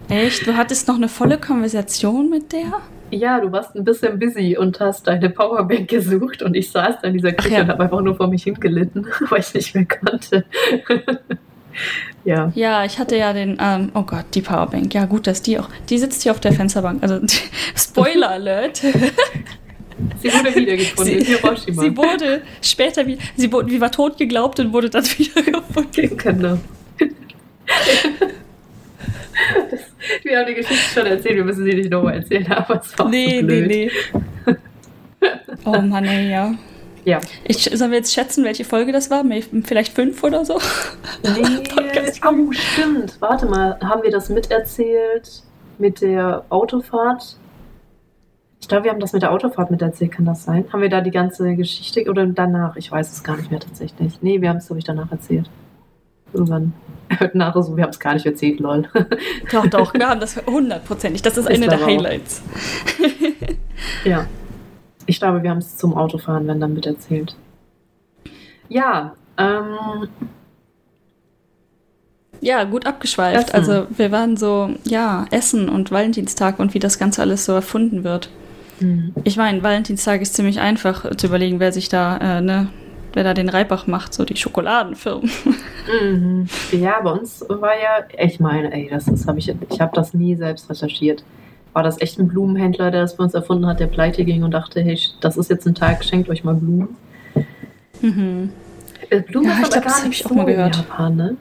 Echt? Du hattest noch eine volle Konversation mit der? Ja, du warst ein bisschen busy und hast deine Powerbank gesucht und ich saß da in dieser Küche ja. und habe einfach nur vor mich hingelitten, weil ich nicht mehr konnte. ja. Ja, ich hatte ja den, ähm, oh Gott, die Powerbank. Ja, gut, dass die auch, die sitzt hier auf der Fensterbank. Also, Spoiler Alert. Sie wurde wiedergefunden Sie, Hiroshima. sie wurde später wie, sie wurde, wie war tot geglaubt und wurde dann wieder gefunden. Genau. Das, wir haben die Geschichte schon erzählt, wir müssen sie nicht nochmal erzählen, aber es war Nee, so nee, blöd. nee. Oh Mann, ey, ja. Ja. Ich, sollen wir jetzt schätzen, welche Folge das war? Vielleicht fünf oder so? Nee, oh, stimmt. Warte mal, haben wir das miterzählt mit der Autofahrt? Ich glaube, wir haben das mit der Autofahrt miterzählt, kann das sein? Haben wir da die ganze Geschichte oder danach? Ich weiß es gar nicht mehr tatsächlich. Nee, wir haben es, glaube ich, danach erzählt. Irgendwann. Nachher so, wir haben es gar nicht erzählt, lol. Doch, doch, wir haben das hundertprozentig. Das ist Ich eine der. Highlights. Ja. Ich glaube, wir haben es zum Autofahren, wenn dann miterzählt. Ja, ähm, Ja, gut abgeschweift. Essen. Also wir waren so, ja, Essen und Valentinstag und wie das Ganze alles so erfunden wird. hm. Ich meine, Valentinstag ist ziemlich einfach zu überlegen, wer sich da, äh, ne, wer da den Reibach macht, so die Schokoladenfirmen. Mhm. Ja, bei uns war ja, ich meine, ey, das ist, habe ich, ich habe das nie selbst recherchiert. War das echt ein Blumenhändler, der das bei uns erfunden hat, der pleite ging und dachte, hey, das ist jetzt ein Tag, schenkt euch mal Blumen. Mhm. Äh, Blumen Ja, ich aber glaub, gar das hab nicht ich auch so mal gehört. Japan, ne?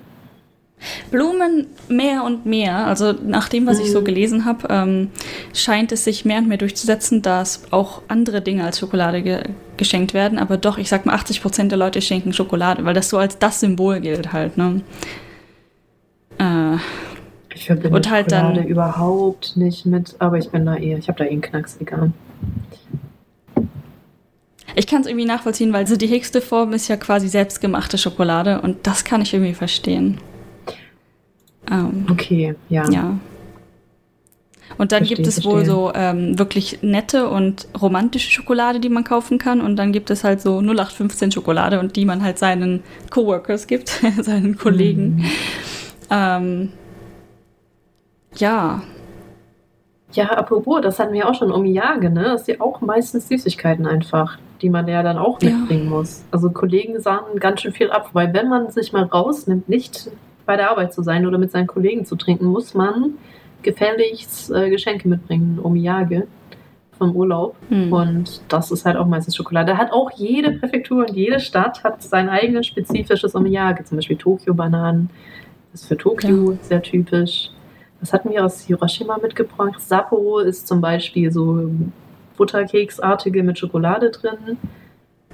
Blumen mehr und mehr. Also nach dem, was ich so Mhm. gelesen habe, ähm, scheint es sich mehr und mehr durchzusetzen, dass auch andere Dinge als Schokolade ge geschenkt werden. Aber doch, ich sag mal, 80 Prozent der Leute schenken Schokolade, weil das so als das Symbol gilt halt. Ne? Äh, Ich verbinde Und halt Schokolade dann- überhaupt nicht mit, aber ich bin da eh, ich habe da eh einen Knacks, egal. ich kann es irgendwie nachvollziehen, weil so die höchste Form ist ja quasi selbstgemachte Schokolade und das kann ich irgendwie verstehen. Ähm, Okay, ja. Ja. Und dann Verstehe, gibt es wohl verstehe. so ähm, wirklich nette und romantische Schokolade, die man kaufen kann. Und dann gibt es halt so 0815 Schokolade und die man halt seinen Coworkers gibt, seinen Kollegen. Mhm. Ähm, ja, Ja, apropos, das hatten wir auch schon Omiyage, ne? Das ist ja auch meistens Süßigkeiten einfach, die man ja dann auch Ja. mitbringen muss. Also Kollegen sagen ganz schön viel ab, weil wenn man sich mal rausnimmt, nicht bei der Arbeit zu sein oder mit seinen Kollegen zu trinken, muss man gefälligst äh, Geschenke mitbringen, Omiyage vom Urlaub. hm. Und das ist halt auch meistens Schokolade. Da hat auch jede Präfektur und jede Stadt hat sein eigenes spezifisches Omiyage. Zum Beispiel Tokio-Bananen. Das ist für Tokio sehr typisch. Was hatten wir aus Hiroshima mitgebracht? Sapporo ist zum Beispiel so Butterkeksartige mit Schokolade drin.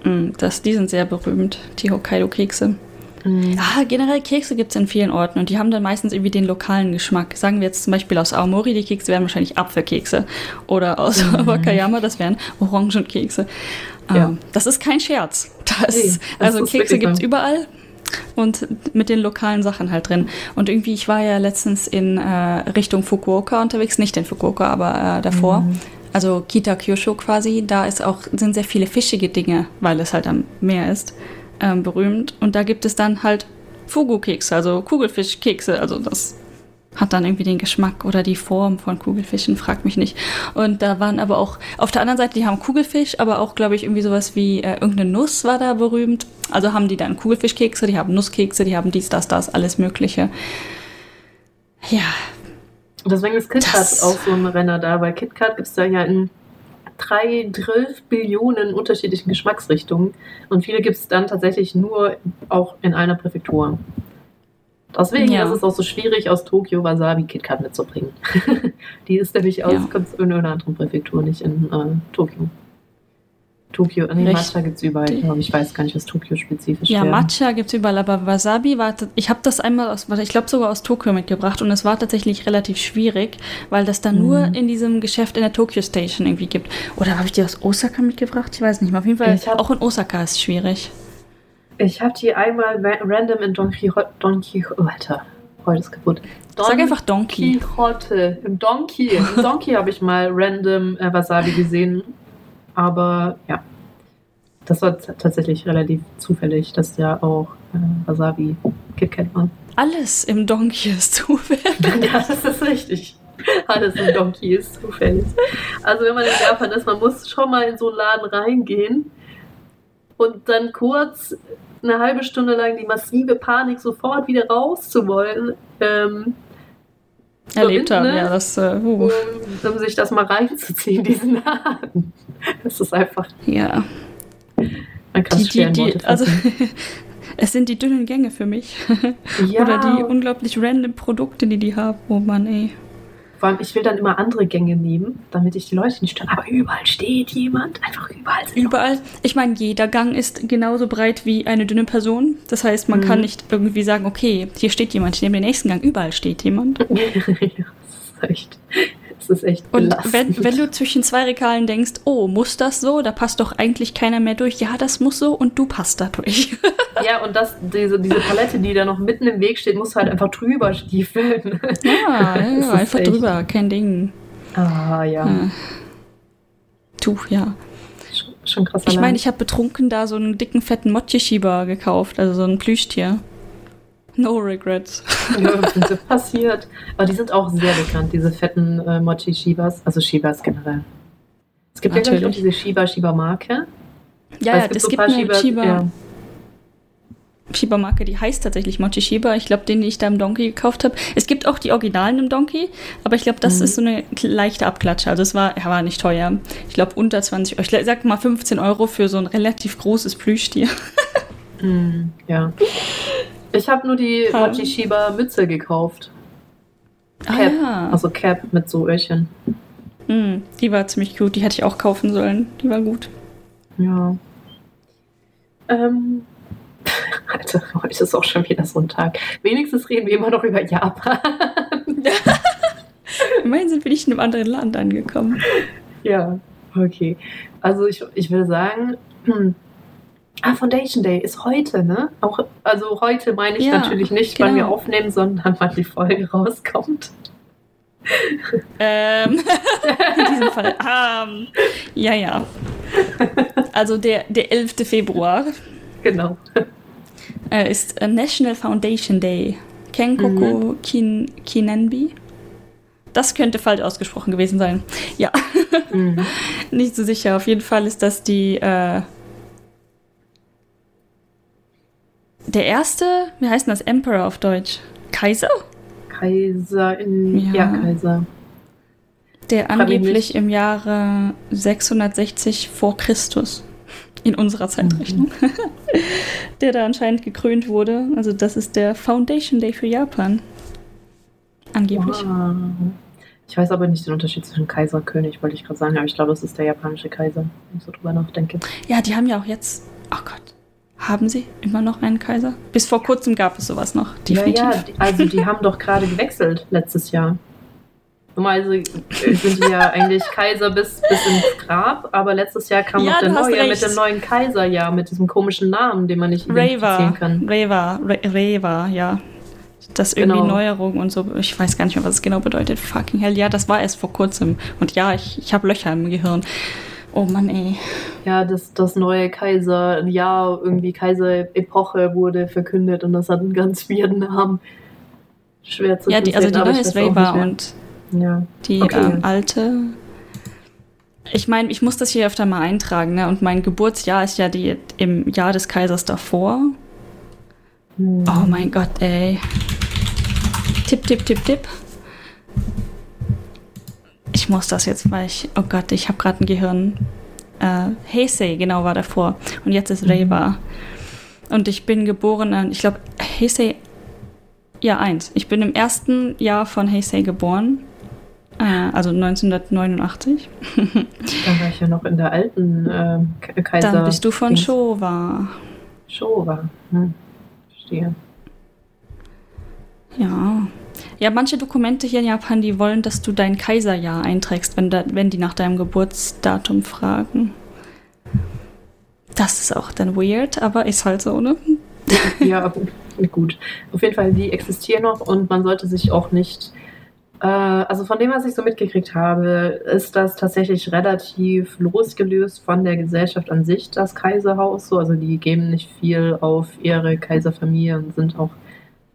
Hm, das, die sind sehr berühmt, die Hokkaido-Kekse. Mhm. Ja, generell Kekse gibt es in vielen Orten und die haben dann meistens irgendwie den lokalen Geschmack. Sagen wir jetzt zum Beispiel aus Aomori, die Kekse wären wahrscheinlich Apfelkekse. Oder aus Mhm. Wakayama, das wären Orangenkekse. Ja. Ähm, das ist kein Scherz. Das, Nee, das also Kekse gibt es überall und mit den lokalen Sachen halt drin. Und irgendwie, ich war ja letztens in äh, Richtung Fukuoka unterwegs, nicht in Fukuoka, aber äh, davor. Mhm. Also Kita Kyosho quasi, da ist auch, sind sehr viele fischige Dinge, weil es halt am Meer ist, ähm, berühmt. Und da gibt es dann halt Fugu-Kekse, also Kugelfischkekse. Also das hat dann irgendwie den Geschmack oder die Form von Kugelfischen, frag mich nicht. Und da waren aber auch, auf der anderen Seite, die haben Kugelfisch, aber auch, glaube ich, irgendwie sowas wie äh, irgendeine Nuss war da berühmt. Also haben die dann Kugelfischkekse, die haben Nusskekse, die haben dies, das, das, alles Mögliche. Ja, Deswegen ist KitKat auch so ein Renner da, weil KitKat gibt es da ja in drei, 12 Billionen unterschiedlichen Geschmacksrichtungen und viele gibt es dann tatsächlich nur auch in einer Präfektur. Deswegen Ja. ist es auch so schwierig, aus Tokio Wasabi KitKat mitzubringen. Die ist nämlich aus Ja. in einer anderen Präfektur, nicht in äh, Tokio. Tokio, nee, Richtig. Matcha gibt es überall, glaube ich. Ich weiß gar nicht, was Tokio spezifisch Ja, wäre. Matcha gibt es überall, aber Wasabi war, ich habe das einmal aus, ich glaube sogar aus Tokio mitgebracht und es war tatsächlich relativ schwierig, weil das dann nur Mhm. in diesem Geschäft in der Tokyo Station irgendwie gibt. Oder habe ich die aus Osaka mitgebracht? Ich weiß nicht mehr. Auf jeden Fall, Ich hab- auch in Osaka ist es schwierig. Ich habe die einmal ra random in Don Quixote. Don Quixote. Oh, heute ist kaputt. Don Sag einfach Donkey. Quixote. Im Donkey. Im Donkey habe ich mal random äh, Wasabi gesehen. Aber ja. Das war tatsächlich relativ zufällig, dass der auch äh, Wasabi KitKat war. Alles im Donkey ist zufällig. ja, das ist richtig. Alles im Donkey ist zufällig. Also wenn man in Japan ist, man muss schon mal in so einen Laden reingehen und dann kurz eine halbe Stunde lang die massive Panik sofort wieder raus zu wollen, ähm, Erlebt haben, ne? ja, das, äh, uh, um, um sich das mal reinzuziehen, diesen Laden. Das ist einfach, ja. man kann Die, die, die, also, es sind die dünnen Gänge für mich. ja, Oder die unglaublich random Produkte, die die haben. Oh Mann, ey. Vor allem, ich will dann immer andere Gänge nehmen, damit ich die Leute nicht störe. Aber überall steht jemand, einfach überall. Überall. Ich meine, jeder Gang ist genauso breit wie eine dünne Person. Das heißt, man Mhm. kann nicht irgendwie sagen, okay, hier steht jemand, ich nehme den nächsten Gang. Überall steht jemand. ja, das ist echt, das ist echt Und belastend. wenn, wenn du zwischen zwei Regalen denkst, oh, muss das so? Da passt doch eigentlich keiner mehr durch. Ja, das muss so und du passt da durch. Ja, und das, diese, diese Palette, die da noch mitten im Weg steht, muss halt einfach drüber stiefeln. ja, Das ja einfach echt- drüber, kein Ding. Ah, ja. Ja. Tuch, ja. Schon, schon krass. Ich meine, ich habe betrunken da so einen dicken, fetten Mochi-Shiba gekauft, also so ein Plüschtier. No regrets. ja, so passiert. Aber die sind auch sehr bekannt, diese fetten äh, Mochi-Shibas. Also Shibas generell. Es gibt ja, glaube ich, auch Natürlich. diese Shiba-Shiba-Marke. Ja, ja, es gibt eine Shiba, Ja. Shiba-Marke, die heißt tatsächlich Mochi Shiba. Ich glaube, den, den ich da im Donkey gekauft habe. Es gibt auch die Originalen im Donkey, aber ich glaube, das Mhm. ist so eine leichte Abklatsche. Also es war, ja, war nicht teuer. Ich glaube, unter 20 Euro. Ich sag mal 15 Euro für so ein relativ großes Plüschtier. Mm, ja. Ich habe nur die Ja. Mochi-Shiba-Mütze gekauft. Ah, Cap. ja. Also Cap mit so Öhrchen. Mm, die war ziemlich gut. Die hätte ich auch kaufen sollen. Die war gut. Ja. Ähm. Alter, heute ist auch schon wieder so ein Tag. Wenigstens reden wir immer noch über Japan. Immerhin sind wir nicht in einem anderen Land angekommen. ja, okay. Also ich, ich würde sagen, hm, ah, Foundation Day ist heute, ne? Auch, also heute meine ich Ja, natürlich nicht, wann wir genau. aufnehmen, sondern wann die Folge rauskommt. Ähm, in diesem Fall. Ähm, ja, ja. Also der, der 11. Februar Genau. äh, ist äh, National Foundation Day. Kenkoku Kin Kinenbi. Das könnte falsch ausgesprochen gewesen sein. Ja, Mhm. nicht so sicher. Auf jeden Fall ist das die. Äh, der erste, wie heißt denn das? Emperor auf Deutsch? Kaiser? Kaiser in. Ja. Ja, Kaiser. Der angeblich im Jahre 660 vor Christus in unserer Zeitrechnung, der da anscheinend gekrönt wurde. Also das ist der Foundation Day für Japan. Angeblich. Wow. Ich weiß aber nicht den Unterschied zwischen Kaiser und König, wollte ich gerade sagen, aber ich glaube, das ist der japanische Kaiser, wenn ich so drüber nachdenke. Ja, die haben ja auch jetzt. Oh Gott. Haben sie immer noch einen Kaiser? Bis vor kurzem gab es sowas noch. Definitiv. Ja, ja, die- also die haben doch gerade gewechselt letztes Jahr. Normalerweise sind die ja eigentlich Kaiser bis, bis ins Grab, aber letztes Jahr kam Ja, noch der neue recht. mit dem neuen Kaiser, ja, mit diesem komischen Namen, den man nicht identifizieren Reva. kann. Reva. Re Reva, ja. Das irgendwie Genau. Neuerung und so. Ich weiß gar nicht mehr, was es genau bedeutet. Fucking hell. Ja, das war erst vor kurzem. Und ja, ich, ich habe Löcher im Gehirn. Oh Mann, ey. Ja, das, das neue Kaiser, ja, irgendwie Kaiser-Epoche wurde verkündet und das hat einen ganz weirden Namen. Schwer zu Ja, die, also die neue ist und Ja. die Okay. ähm, alte. Ich meine, ich muss das hier öfter mal eintragen, ne? Und mein Geburtsjahr ist ja die, im Jahr des Kaisers davor. Hm. Oh mein Gott, ey. Tipp, tipp, tipp, tipp. Ich muss das jetzt, weil ich. Oh Gott, ich habe gerade ein Gehirn. Äh, Heisei, genau, war davor. Und jetzt ist Mhm. Reva. Und ich bin geboren ich glaube, Heisei ja, eins. Ich bin im ersten Jahr von Heisei geboren. Äh, also 1989. Dann war ich ja noch in der alten äh, Kaiser. Dann bist du von Showa. Showa. Hm. Verstehe. Ja. Ja, manche Dokumente hier in Japan, die wollen, dass du dein Kaiserjahr einträgst, wenn, da, wenn die nach deinem Geburtsdatum fragen. Das ist auch dann weird, aber ist halt so, ne? Ja, gut. Auf jeden Fall, die existieren noch und man sollte sich auch nicht. Äh, also von dem, was ich so mitgekriegt habe, ist das tatsächlich relativ losgelöst von der Gesellschaft an sich, das Kaiserhaus. So. Also die geben nicht viel auf ihre Kaiserfamilie und sind auch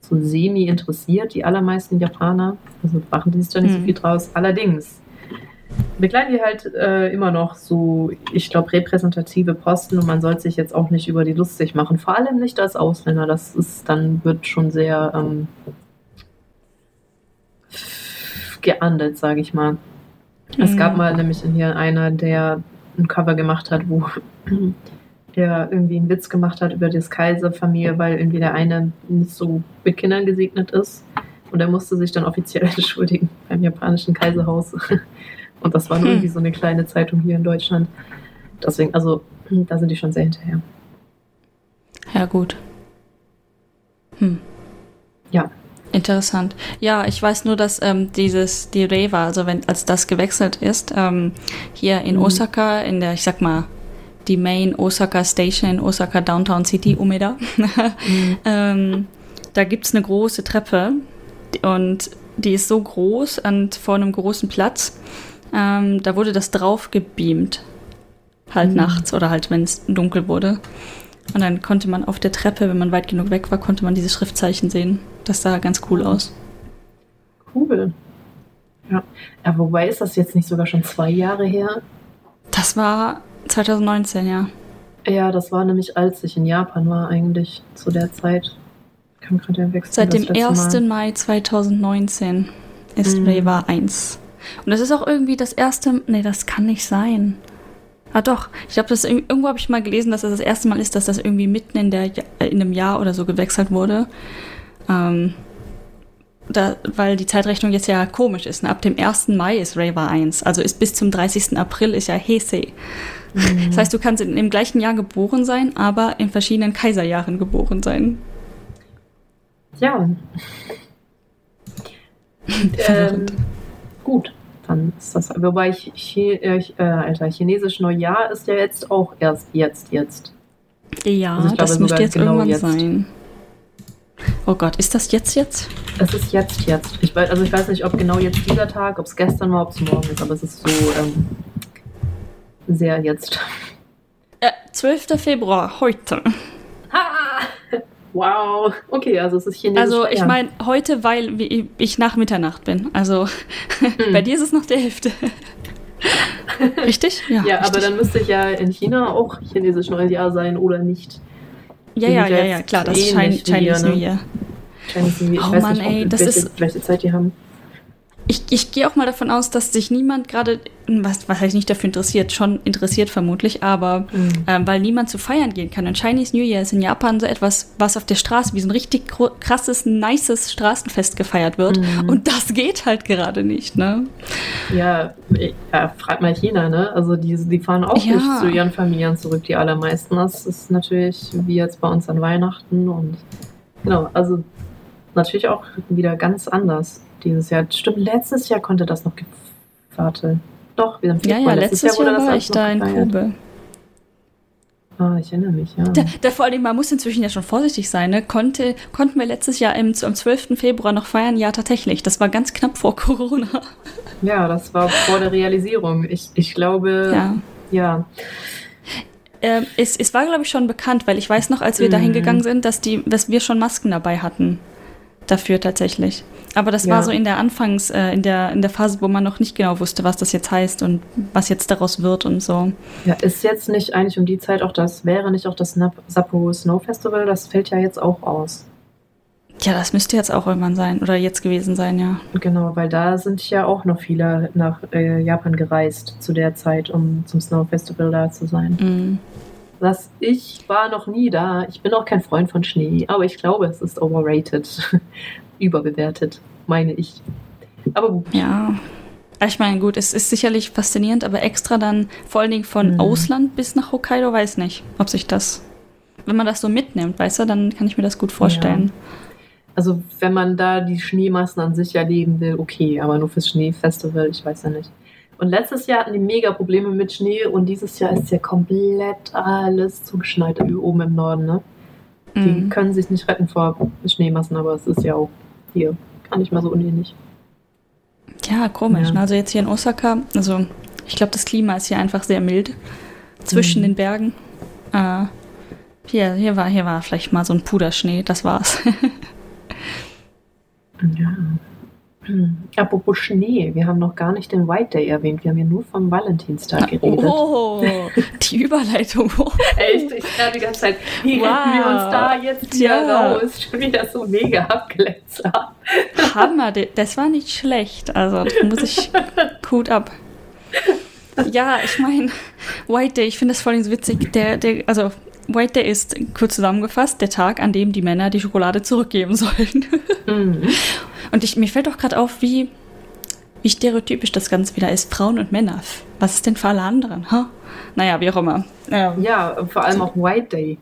so semi interessiert, die allermeisten Japaner. Also machen die sich da nicht hm. so viel draus. Allerdings begleiten die halt äh, immer noch so, ich glaube, repräsentative Posten und man sollte sich jetzt auch nicht über die lustig machen. Vor allem nicht als Ausländer. Das ist dann wird schon sehr ähm, geahndet, sage ich mal. Mhm. Es gab hm. mal nämlich hier einer, der ein Cover gemacht hat, wo der irgendwie einen Witz gemacht hat über das Kaiserfamilie, weil irgendwie der eine nicht so mit Kindern gesegnet ist. Und er musste sich dann offiziell entschuldigen beim japanischen Kaiserhaus. Und das war nur hm. irgendwie so eine kleine Zeitung hier in Deutschland. Deswegen, also, da sind die schon sehr hinterher. Ja, gut. Hm. Ja. Interessant. Ja, ich weiß nur, dass ähm, dieses, die Reiwa, also wenn, als das gewechselt ist, ähm, hier in mhm. Osaka, in der, ich sag mal, die Main Osaka Station in Osaka Downtown City, Umeda, mhm. ähm, da gibt es eine große Treppe und die ist so groß und vor einem großen Platz ähm, da wurde das drauf gebeamt. Halt mhm. nachts oder halt, wenn es dunkel wurde. Und dann konnte man auf der Treppe, wenn man weit genug weg war, konnte man diese Schriftzeichen sehen. Das sah ganz cool aus. Cool. Ja. ja, wobei ist das jetzt nicht sogar schon zwei Jahre her? Das war 2019, ja. Ja, das war nämlich, als ich in Japan war, eigentlich zu der Zeit. Kann gerade ja wechseln. Seit dem 1. Mal. Mai 2019 ist mhm. Reva 1. Und das ist auch irgendwie das erste. Nee, das kann nicht sein. Ah doch, ich glaube, das irgendwo habe ich mal gelesen, dass das das erste Mal ist, dass das irgendwie mitten in, der, in einem Jahr oder so gewechselt wurde. Ähm, da, weil die Zeitrechnung jetzt ja komisch ist. Ne? Ab dem 1. Mai ist Rava 1, also ist bis zum 30. April ist ja Heisei. Mhm. Das heißt, du kannst im gleichen Jahr geboren sein, aber in verschiedenen Kaiserjahren geboren sein. Ja. ähm, gut dann ist das. Wobei ich, äh, äh, Alter, chinesisch Neujahr ist ja jetzt auch erst jetzt, jetzt. Ja, also das müsste jetzt genau irgendwann jetzt. sein. Oh Gott, ist das jetzt jetzt? Es ist jetzt jetzt. Ich weiß, also ich weiß nicht, ob genau jetzt dieser Tag, ob es gestern war, ob es morgen ist, aber es ist so ähm, sehr jetzt. Äh, 12. Februar, heute. Ha! Wow, okay, also es ist chinesisch. Also ich meine heute, weil ich nach Mitternacht bin. Also hm. bei dir ist es noch die Hälfte. richtig? Ja, ja richtig. aber dann müsste ich ja in China auch chinesisch Neues Jahr sein oder nicht. Ja, ja, ja, ja, klar, das ist Chinese New Year. Chinese New Year. Ich oh weiß Mann, nicht, ey, das welche, ist welche Zeit die haben ich, ich gehe auch mal davon aus, dass sich niemand gerade, was, was heißt nicht dafür interessiert, schon interessiert vermutlich, aber mhm. ähm, weil niemand zu feiern gehen kann. Und Chinese New Year ist in Japan so etwas, was auf der Straße wie so ein richtig krasses, nices Straßenfest gefeiert wird. Mhm. Und das geht halt gerade nicht, ne? Ja, ja, frag mal China, ne? Also die, die fahren auch ja. nicht zu ihren Familien zurück, die allermeisten. Das ist natürlich wie jetzt bei uns an Weihnachten und genau, also natürlich auch wieder ganz anders dieses Jahr. Stimmt, letztes Jahr konnte das noch. Warte. Doch, wir sind Ja, ja, letztes, letztes Jahr, Jahr war ich da in Kobe. Ah, ich erinnere mich, ja. Da, da, vor allem, man muss inzwischen ja schon vorsichtig sein, ne? Konnte, konnten wir letztes Jahr im, am 12. Februar noch feiern? Ja, tatsächlich. Das war ganz knapp vor Corona. Ja, das war vor der Realisierung. Ich, ich glaube, ja. ja. Ähm, es, es war, glaube ich, schon bekannt, weil ich weiß noch, als wir mhm. da hingegangen sind, dass, die, dass wir schon Masken dabei hatten. Dafür tatsächlich. Aber das ja. war so in der Anfangs, äh, in, der, in der Phase, wo man noch nicht genau wusste, was das jetzt heißt und was jetzt daraus wird und so. Ja, ist jetzt nicht eigentlich um die Zeit auch das, wäre nicht auch das Sapporo Snow Festival, das fällt ja jetzt auch aus. Ja, das müsste jetzt auch irgendwann sein oder jetzt gewesen sein, ja. Genau, weil da sind ja auch noch viele nach äh, Japan gereist zu der Zeit, um zum Snow Festival da zu sein. Mm. Dass ich war noch nie da. Ich bin auch kein Freund von Schnee, aber ich glaube, es ist overrated. Überbewertet, meine ich. Aber gut. Ja. Ich meine, gut, es ist sicherlich faszinierend, aber extra dann vor allen Dingen von mhm. Ausland bis nach Hokkaido, weiß nicht, ob sich das, wenn man das so mitnimmt, weißt du, dann kann ich mir das gut vorstellen. Ja. Also, wenn man da die Schneemassen an sich erleben will, okay, aber nur fürs Schneefestival, ich weiß ja nicht. Und letztes Jahr hatten die mega Probleme mit Schnee und dieses Jahr ist ja komplett alles zugeschneit oben im Norden, ne? Die mhm. können sich nicht retten vor Schneemassen, aber es ist ja auch hier gar nicht mal so unähnlich. Ja, komisch. Ja. Ne? Also jetzt hier in Osaka, also ich glaube, das Klima ist hier einfach sehr mild zwischen mhm. den Bergen. Äh, hier, hier, war, hier war vielleicht mal so ein Puderschnee, das war's. ja. Hm. Apropos Schnee, wir haben noch gar nicht den White Day erwähnt. Wir haben ja nur vom Valentinstag geredet. Oh, die Überleitung. Echt, ich höre die ganze Zeit, wie wow. wir uns da jetzt hier ja. raus? Schon wieder so mega abgeletzt Hammer, das war nicht schlecht. Also, da muss ich gut ab. Ja, ich meine, White Day, ich finde das voll so witzig. Der, der, also White Day ist, kurz zusammengefasst, der Tag, an dem die Männer die Schokolade zurückgeben sollen. Mhm. Und ich, mir fällt auch gerade auf, wie, wie stereotypisch das Ganze wieder ist. Frauen und Männer. Was ist denn für alle anderen? Huh? Naja, wie auch immer. Ähm, ja, vor allem auch White Day.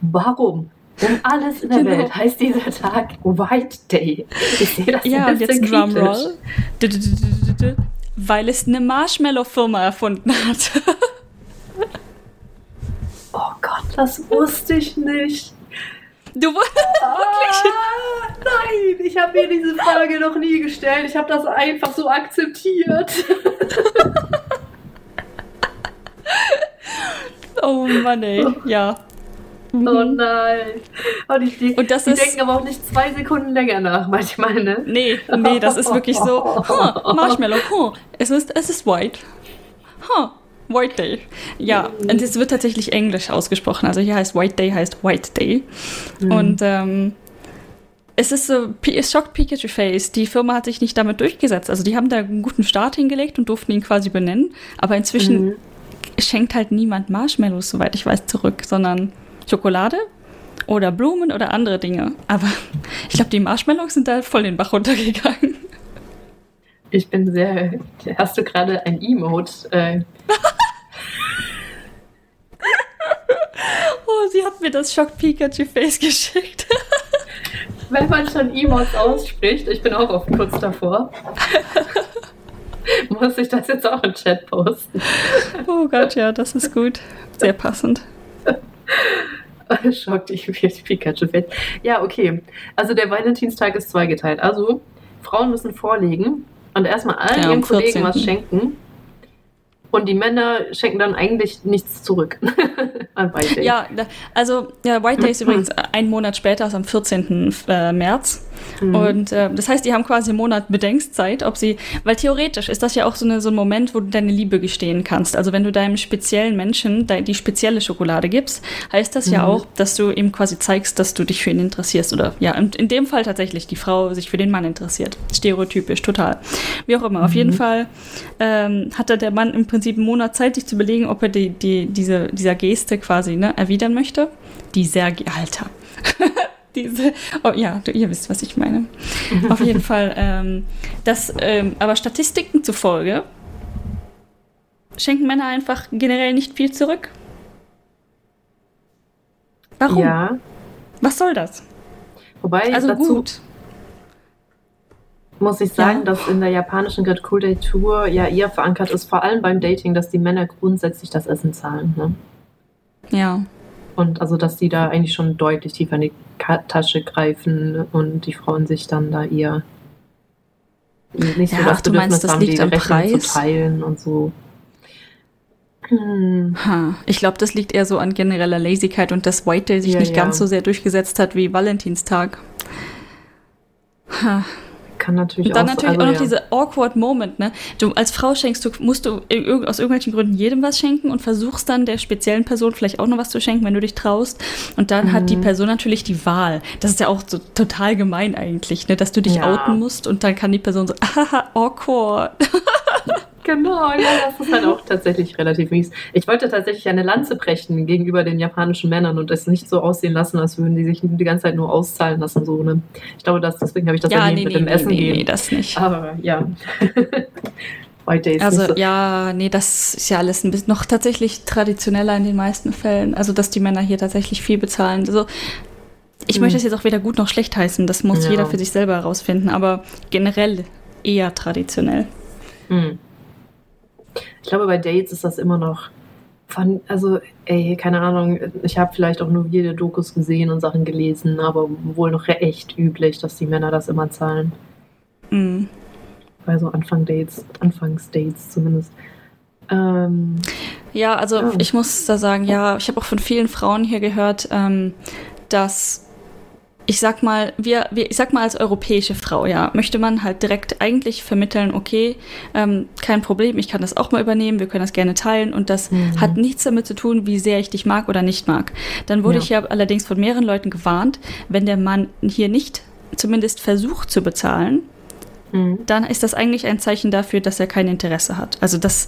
Warum? Denn alles in der genau. Welt heißt dieser Tag White Day. Ich sehe das ja, und jetzt Drumroll. Weil es eine Marshmallow-Firma erfunden hat. oh Gott, das wusste ich nicht. Du ah, wirklich? Nein, ich habe mir diese Frage noch nie gestellt. Ich habe das einfach so akzeptiert. oh Mann, ey. Ja. Oh nein. Oh, die, die, und das die ist, denken aber auch nicht zwei Sekunden länger nach, manchmal, ne? Nee, nee, das ist wirklich so. Huh, Marshmallow, huh, es ist, es ist white. Huh, White Day. Ja, mhm. und es wird tatsächlich englisch ausgesprochen. Also hier heißt White Day, heißt White Day. Mhm. Und ähm, es ist so, es schockt Pikachu Face. Die Firma hat sich nicht damit durchgesetzt. Also die haben da einen guten Start hingelegt und durften ihn quasi benennen. Aber inzwischen mhm. schenkt halt niemand Marshmallows, soweit ich weiß, zurück, sondern Schokolade oder Blumen oder andere Dinge. Aber ich glaube, die Marshmallows sind da voll den Bach runtergegangen. Ich bin sehr. Hast du gerade ein Emote? Äh, oh, sie hat mir das Schock Pikachu Face geschickt. Wenn man schon Emotes ausspricht, ich bin auch oft kurz davor. Muss ich das jetzt auch im Chat posten? Oh Gott, ja, das ist gut. Sehr passend. Schockt ich Pikachu Face. Ja, okay. Also der Valentinstag ist zweigeteilt. Also Frauen müssen vorlegen und erstmal allen ja, ihren Kollegen was schenken. Und die Männer schenken dann eigentlich nichts zurück an White Day. Ja, also ja, White Day ist übrigens einen Monat später, also am 14. Äh, März. Mhm. Und äh, das heißt, die haben quasi einen Monat Bedenkzeit, ob sie, weil theoretisch ist das ja auch so, eine, so ein Moment, wo du deine Liebe gestehen kannst. Also wenn du deinem speziellen Menschen die spezielle Schokolade gibst, heißt das mhm. ja auch, dass du ihm quasi zeigst, dass du dich für ihn interessierst. Oder ja, in, in dem Fall tatsächlich die Frau sich für den Mann interessiert. Stereotypisch, total. Wie auch immer. Mhm. Auf jeden mhm. Fall ähm, hatte der Mann im Prinzip einen Monat Zeit, sich zu überlegen, ob er die, die, diese, dieser Geste quasi ne, erwidern möchte. Die sehr, alter. diese, oh, ja, ihr wisst, was ich meine. Auf jeden Fall. Ähm, das, ähm, aber Statistiken zufolge schenken Männer einfach generell nicht viel zurück. Warum? Ja. Was soll das? Wobei, also dazu gut. muss ich sagen, ja. dass in der japanischen Kultur ja eher verankert ist, vor allem beim Dating, dass die Männer grundsätzlich das Essen zahlen. Ne? Ja. Und also, dass die da eigentlich schon deutlich tiefer in die Tasche greifen und die Frauen sich dann da eher nicht ja, so das Bedürfnis meinst, das haben, liegt die am Rechnung Preis? zu teilen und so. Hm. Ich glaube, das liegt eher so an genereller Lazykeit und dass White Day sich ja, nicht ja. ganz so sehr durchgesetzt hat wie Valentinstag. Ha kann natürlich Und dann auch, natürlich also, auch noch ja. diese awkward Moment, ne? Du als Frau schenkst du, musst du aus irgendwelchen Gründen jedem was schenken und versuchst dann der speziellen Person vielleicht auch noch was zu schenken, wenn du dich traust. Und dann mhm. hat die mhm. Person natürlich die Wahl. Das ist ja auch so total gemein eigentlich, ne? Dass du dich ja. outen musst und dann kann die Person so, haha, awkward. genau, ja, das ist halt auch tatsächlich relativ mies. Ich wollte tatsächlich eine Lanze brechen gegenüber den japanischen Männern und es nicht so aussehen lassen, als würden die sich die ganze Zeit nur auszahlen lassen. So, ne? Ich glaube, das, deswegen habe ich das Ja, nee, mit nee, dem nee, Essen nee, gehen. nee, das nicht. Aber ja. Also so. ja, nee, das ist ja alles ein bisschen noch tatsächlich traditioneller in den meisten Fällen. Also dass die Männer hier tatsächlich viel bezahlen. Also ich Hm. möchte es jetzt auch weder gut noch schlecht heißen. Das muss Ja. jeder für sich selber herausfinden. Aber generell eher traditionell. Hm. Ich glaube, bei Dates ist das immer noch von, also, ey, keine Ahnung, ich habe vielleicht auch nur jede Dokus gesehen und Sachen gelesen, aber wohl noch echt üblich, dass die Männer das immer zahlen. Mm. Bei so Anfang-Dates, Anfangs-Dates zumindest. Ähm, Ja, also Ja. ich muss da sagen, ja, ich habe auch von vielen Frauen hier gehört, ähm, dass ich sag mal, wir, wir, ich sag mal als europäische Frau, ja, möchte man halt direkt eigentlich vermitteln, okay, ähm, kein Problem, ich kann das auch mal übernehmen, wir können das gerne teilen und das Mhm. hat nichts damit zu tun, wie sehr ich dich mag oder nicht mag. Dann wurde Ja. ich ja allerdings von mehreren Leuten gewarnt, wenn der Mann hier nicht zumindest versucht zu bezahlen, hm. dann ist das eigentlich ein Zeichen dafür, dass er kein Interesse hat. Also das,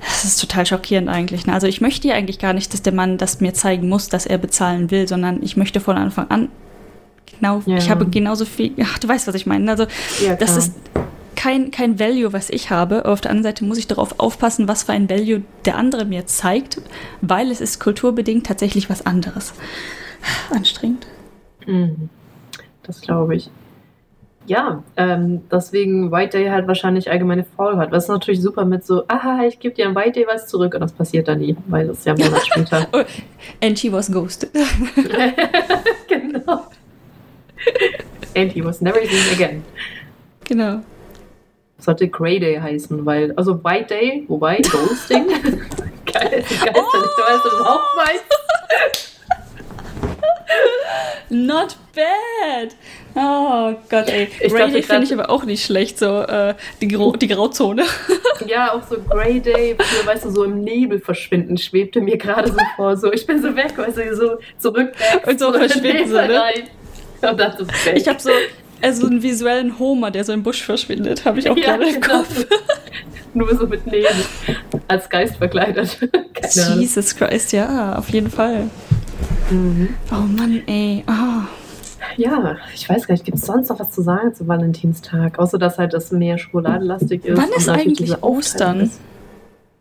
das ist total schockierend eigentlich. ne? Also ich möchte ja eigentlich gar nicht, dass der Mann das mir zeigen muss, dass er bezahlen will, sondern ich möchte von Anfang an genau, Ja. ich habe genauso viel, ach, du weißt, was ich meine. Also ja, das ist kein, kein Value, was ich habe. Aber auf der anderen Seite muss ich darauf aufpassen, was für ein Value der andere mir zeigt, weil es ist kulturbedingt tatsächlich was anderes. Anstrengend. Mhm. Das glaube ich. Ja, ähm, deswegen White Day halt wahrscheinlich allgemeine Faulheit. Was ist natürlich super mit so, aha, ich gebe dir ein White Day was zurück und das passiert dann nie, weil das ist ja einen Monat später. Oh, and she was ghosted. genau. And he was never seen again. genau. Sollte Grey Day heißen, weil, also White Day, wobei, Ghosting. Geil, ich weiß ja nicht, du weißt das überhaupt weißt. Not bad. Oh Gott, ey. Ich Grey Day finde ich aber auch nicht schlecht, so äh, die, Grau die Grauzone. Ja, auch so Grey Day, für, weißt du, so im Nebel verschwinden, schwebte mir gerade so vor. So, ich bin so weg, weißt du, so zurück. Und so in den verschwinden sie, Nebel ne? rein. Ich habe so äh, so einen visuellen Homer, der so im Busch verschwindet, habe ich auch Ja, gerade im genau. Kopf. Nur so mit Nebel. Als Geist verkleidet. Keine Ahnung. Jesus Christ, ja, auf jeden Fall. Mhm. Oh Mann, ey. Oh. Ja, ich weiß gar nicht, gibt es sonst noch was zu sagen zu Valentinstag? Außer, dass halt das mehr schokoladelastig ist. Wann ist eigentlich Ostern? ist.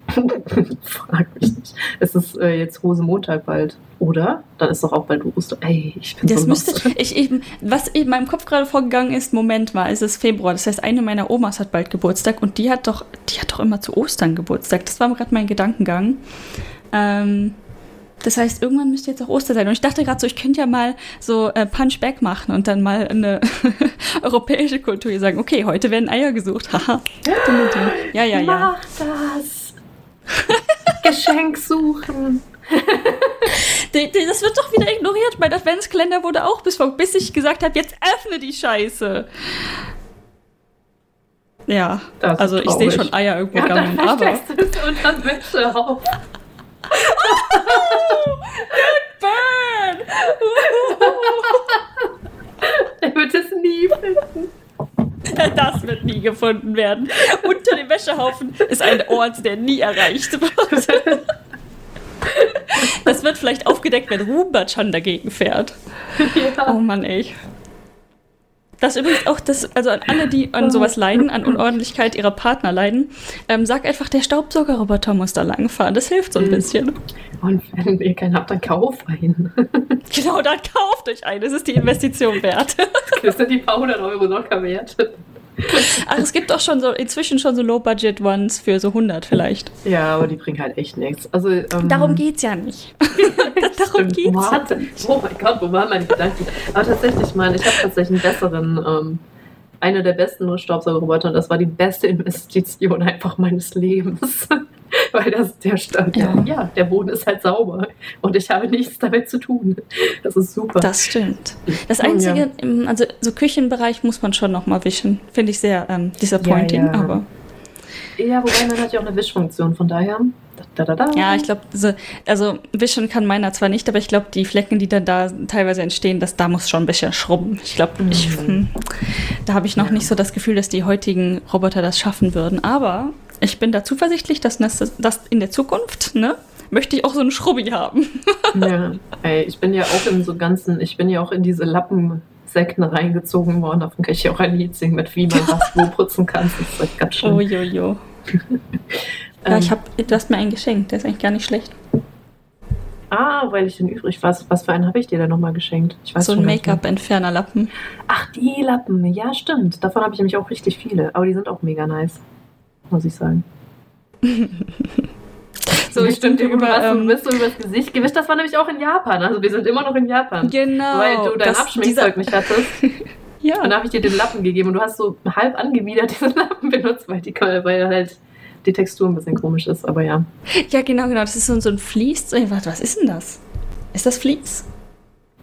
Frag mich nicht. Es ist äh, jetzt Rosenmontag bald, oder? Dann ist doch auch bald Ostern. Ey, ich bin Das so müsste, ich eben, was in meinem Kopf gerade vorgegangen ist, Moment mal, es ist Februar. Das heißt, eine meiner Omas hat bald Geburtstag und die hat doch, die hat doch immer zu Ostern Geburtstag. Das war gerade mein Gedankengang. Ähm, das heißt, irgendwann müsste jetzt auch Ostern sein. Und ich dachte gerade so, ich könnte ja mal so äh, Punchback machen und dann mal eine europäische Kultur hier sagen, okay, heute werden Eier gesucht. Haha. ja, ja, ja. Mach das! Geschenk suchen. Das wird doch wieder ignoriert. Mein Adventskalender wurde auch bis vor, bis ich gesagt habe, jetzt öffne die Scheiße. Ja, Das also ich sehe schon Eier irgendwo Ja, gammeln, aber. es unter den Wäschehauf. Burn! Er wird es nie finden. Das wird nie gefunden werden. Unter dem Wäschehaufen ist ein Ort, der nie erreicht wird. Das wird vielleicht aufgedeckt, wenn Rumbachan dagegen fährt. Oh Ja. Mann, ey. Das ist übrigens auch das, also an alle, die an sowas leiden, an Unordentlichkeit ihrer Partner leiden, ähm, sag einfach, der Staubsaugerroboter muss da langfahren. Das hilft so ein bisschen. Und wenn ihr keinen habt, dann kauft einen. Genau, dann kauft euch einen. Das ist die Investition wert. Das sind die paar hundert Euro locker wert. Ach, es gibt auch schon so, inzwischen schon so Low-Budget-Ones für so 100 vielleicht. Ja, aber die bringen halt echt nichts. Also, ähm, Darum geht's ja nicht. Darum geht's ja Warte. Oh mein Gott, wo waren meine Gedanken? Aber tatsächlich, meine, ich habe tatsächlich einen besseren, ähm, eine der besten Staubsaugerroboter und das war die beste Investition einfach meines Lebens. Weil das der Stand, Ja. ja. ja, der Boden ist halt sauber und ich habe nichts damit zu tun. Das ist super. Das stimmt. Das Ja. Einzige, im, also so Küchenbereich muss man schon noch mal wischen. Finde ich sehr ähm, disappointing, Ja, ja. aber ja, wobei man hat ja auch eine Wischfunktion, von daher. Da, da, da, ja, ich glaube, so, also wischen kann meiner zwar nicht, aber ich glaube, die Flecken, die dann da teilweise entstehen, das, da muss schon ein bisschen schrubben. Ich glaube, Mhm. hm, da habe ich noch Ja. nicht so das Gefühl, dass die heutigen Roboter das schaffen würden. Aber ich bin da zuversichtlich, dass das, in der Zukunft, ne, möchte ich auch so einen Schrubbi haben. ja, ey, ich bin ja auch in so ganzen, ich bin ja auch in diese Lappensekten reingezogen worden. Davon kann ich ja auch ein Lied singen, mit wie man was wo putzen kann. Das ist echt ganz schön. Oh, jo, jo. ja, ich hab, du hast mir einen geschenkt, der ist eigentlich gar nicht schlecht. Ah, weil ich den übrig was Was für einen habe ich dir denn nochmal geschenkt? Ich weiß so ein Make-up-Entferner-Lappen. Ach, die Lappen. Ja, stimmt. Davon habe ich nämlich auch richtig viele. Aber die sind auch mega nice. Muss ich sagen. so, ich stimmt über, was, ähm, bist du übers Gesicht gewischt. Das war nämlich auch in Japan. Also wir sind immer noch in Japan. Genau. Weil du dein Abschminkzeug nicht hattest. ja. Und dann habe ich dir den Lappen gegeben und du hast so halb angewidert diesen Lappen benutzt, weil die weil halt die Textur ein bisschen komisch ist, aber ja. Ja, genau, genau. Das ist so, so ein Vlies. Was ist denn das? Ist das Vlies?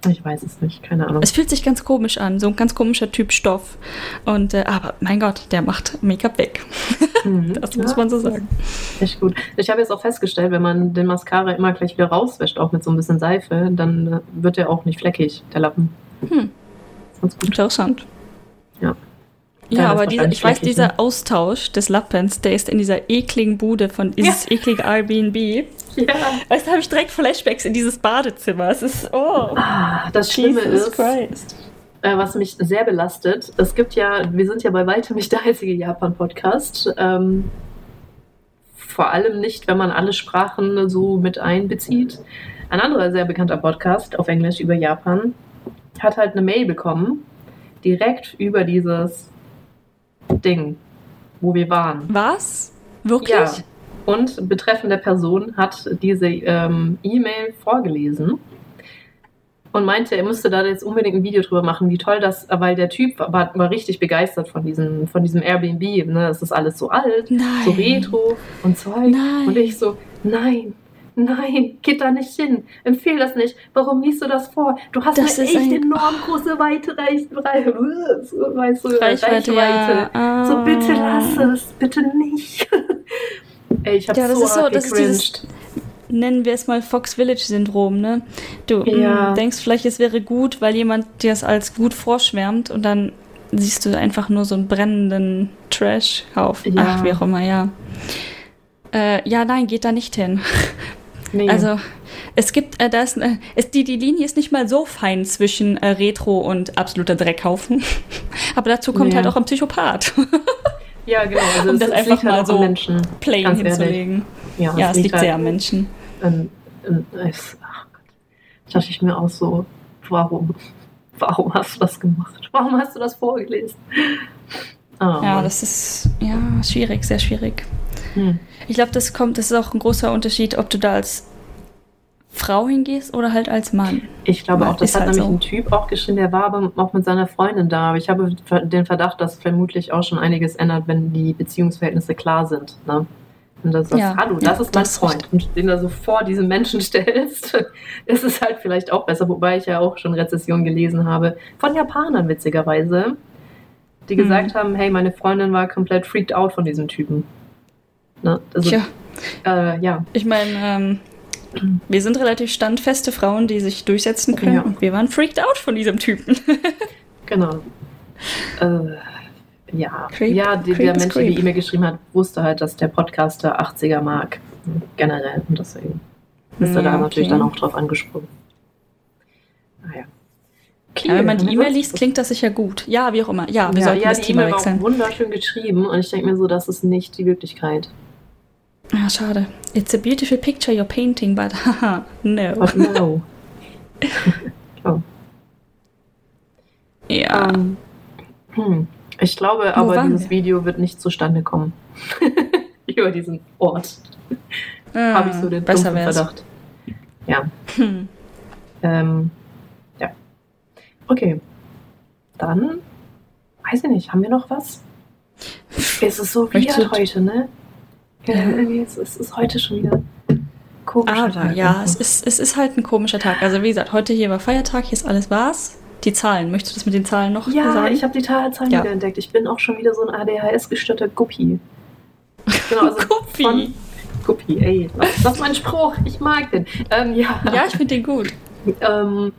Ich weiß es nicht, keine Ahnung. Es fühlt sich ganz komisch an, so ein ganz komischer Typ Stoff. Und äh, aber mein Gott, der macht Make-up weg. Mhm. das muss ja, man so sagen. Echt gut. Ich habe jetzt auch festgestellt, wenn man den Mascara immer gleich wieder rauswäscht, auch mit so ein bisschen Seife, dann äh, wird der auch nicht fleckig, der Lappen. Hm. Ganz gut. Interessant. Ja. Ja, aber dieser, ich weiß, dieser ne? Austausch des Lappens, der ist in dieser ekligen Bude von dieses ja. eklige Airbnb. Ja. Weißt du, habe ich direkt Flashbacks in dieses Badezimmer. Es ist, oh. Ah, das Schlimme Jesus ist, Christ. Äh, was mich sehr belastet, es gibt ja, wir sind ja bei weitem nicht der einzige Japan-Podcast. Ähm, vor allem nicht, wenn man alle Sprachen so mit einbezieht. Ein anderer sehr bekannter Podcast auf Englisch über Japan hat halt eine Mail bekommen, direkt über dieses Ding, wo wir waren. Was? Wirklich? Ja. Und betreffende Person hat diese ähm, E-Mail vorgelesen und meinte, er müsste da jetzt unbedingt ein Video drüber machen, wie toll das, weil der Typ war, war richtig begeistert von diesem, von diesem Airbnb. Ne? Das ist alles so alt, nein. so retro und Zeug. Nein. Und ich so, nein, Nein, geht da nicht hin. Empfehl das nicht. Warum liest du das vor? Du hast das eine echt ein... enorm große Weite, weißt du, Reichweite. Ja. Ah. So bitte lass es, bitte nicht. Ey, ich hab ja, das so ist so, das ist dieses, nennen wir es mal Fox Village Syndrom, ne? Du ja. denkst vielleicht, es wäre gut, weil jemand dir es als gut vorschwärmt und dann siehst du einfach nur so einen brennenden Trash-Haufen. Ja. Ach, wie auch immer, ja. Äh, ja, nein, geht da nicht hin. Nee. Also es gibt, äh, da ist, äh, ist die, die Linie ist nicht mal so fein zwischen äh, Retro und absoluter Dreckhaufen. Aber dazu kommt ja. halt auch ein Psychopath. ja, genau. Also um das einfach halt mal so Menschen, plain hinzulegen. Ja, ja, es liegt halt sehr am Menschen. In, in, es, ach Gott. dachte ich mir auch so, warum? Warum hast du das gemacht? Warum hast du das vorgelesen? Oh, ja, das ist ja schwierig, sehr schwierig. Hm. Ich glaube, das kommt, das ist auch ein großer Unterschied, ob du da als Frau hingehst oder halt als Mann. Ich glaube auch, das hat halt nämlich so. ein Typ auch geschrieben, der war aber auch mit seiner Freundin da. Aber ich habe den Verdacht, dass vermutlich auch schon einiges ändert, wenn die Beziehungsverhältnisse klar sind. Ne? Und dann sagst, ja, hallo, das ja, ist mein das Freund. Und den da so vor diesen Menschen stellst, ist es halt vielleicht auch besser. Wobei ich ja auch schon Rezessionen gelesen habe. Von Japanern, witzigerweise. Die gesagt mhm. haben, hey, meine Freundin war komplett freaked out von diesem Typen. Ne? Also, Tja. Äh, ja. Ich meine, ähm, wir sind relativ standfeste Frauen, die sich durchsetzen können. Ja. Und wir waren freaked out von diesem Typen. genau. Äh, ja, Creep, ja die, der Mensch, der die E-Mail geschrieben hat, wusste halt, dass der Podcaster 80er mag. Generell. Und deswegen ist er da okay. natürlich dann auch drauf angesprungen. Naja. Okay, ja, wenn man die E-Mail liest, klingt das sicher gut. Ja, wie auch immer. Ja, wir ja, sollten ja, das Thema wechseln. Ja, die E-Mail war wunderschön geschrieben und ich denke mir so, das ist nicht die Wirklichkeit. Ah, schade. It's a beautiful picture you're painting, but haha, no. But no. oh. Ja. Um, ähm, hm. Ich glaube Wo aber, dieses wir? Video wird nicht zustande kommen. Über diesen Ort. Ah, Habe ich so den besser Verdacht. Ja. Hm. Ähm, ja. Okay. Dann, weiß ich nicht, haben wir noch was? Es ist so weird heute, ne? Ja, irgendwie ist es ist heute schon wieder komischer Aber Tag. ja, es ist, es ist halt ein komischer Tag. Also wie gesagt, heute hier war Feiertag, hier ist alles was. Die Zahlen, möchtest du das mit den Zahlen noch ja, sagen? Ja, ich habe die Zahlen ja. wieder entdeckt. Ich bin auch schon wieder so ein ADHS-gestörter Guppi. Genau, also Guppi. Guppi, ey. Was ist mein Spruch? Ich mag den. Ähm, ja. ja, ich finde den gut. ähm,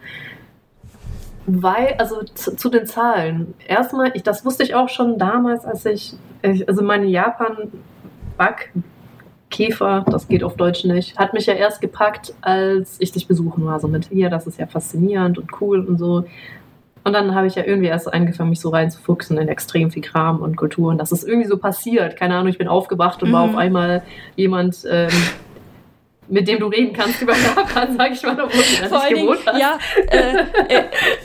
weil, also zu, zu, den Zahlen. Erstmal, ich, das wusste ich auch schon damals, als ich, ich also meine Japan Backkäfer, das geht auf Deutsch nicht, hat mich ja erst gepackt, als ich dich besuchen war. So mit hier, das ist ja faszinierend und cool und so. Und dann habe ich ja irgendwie erst angefangen, mich so reinzufuchsen in extrem viel Kram und Kultur. Und das ist irgendwie so passiert. Keine Ahnung, ich bin aufgewacht und mhm. war auf einmal jemand, ähm, mit dem du reden kannst über Japan, sage ich mal, obwohl du das nicht gewohnt hast. Ja, äh, äh,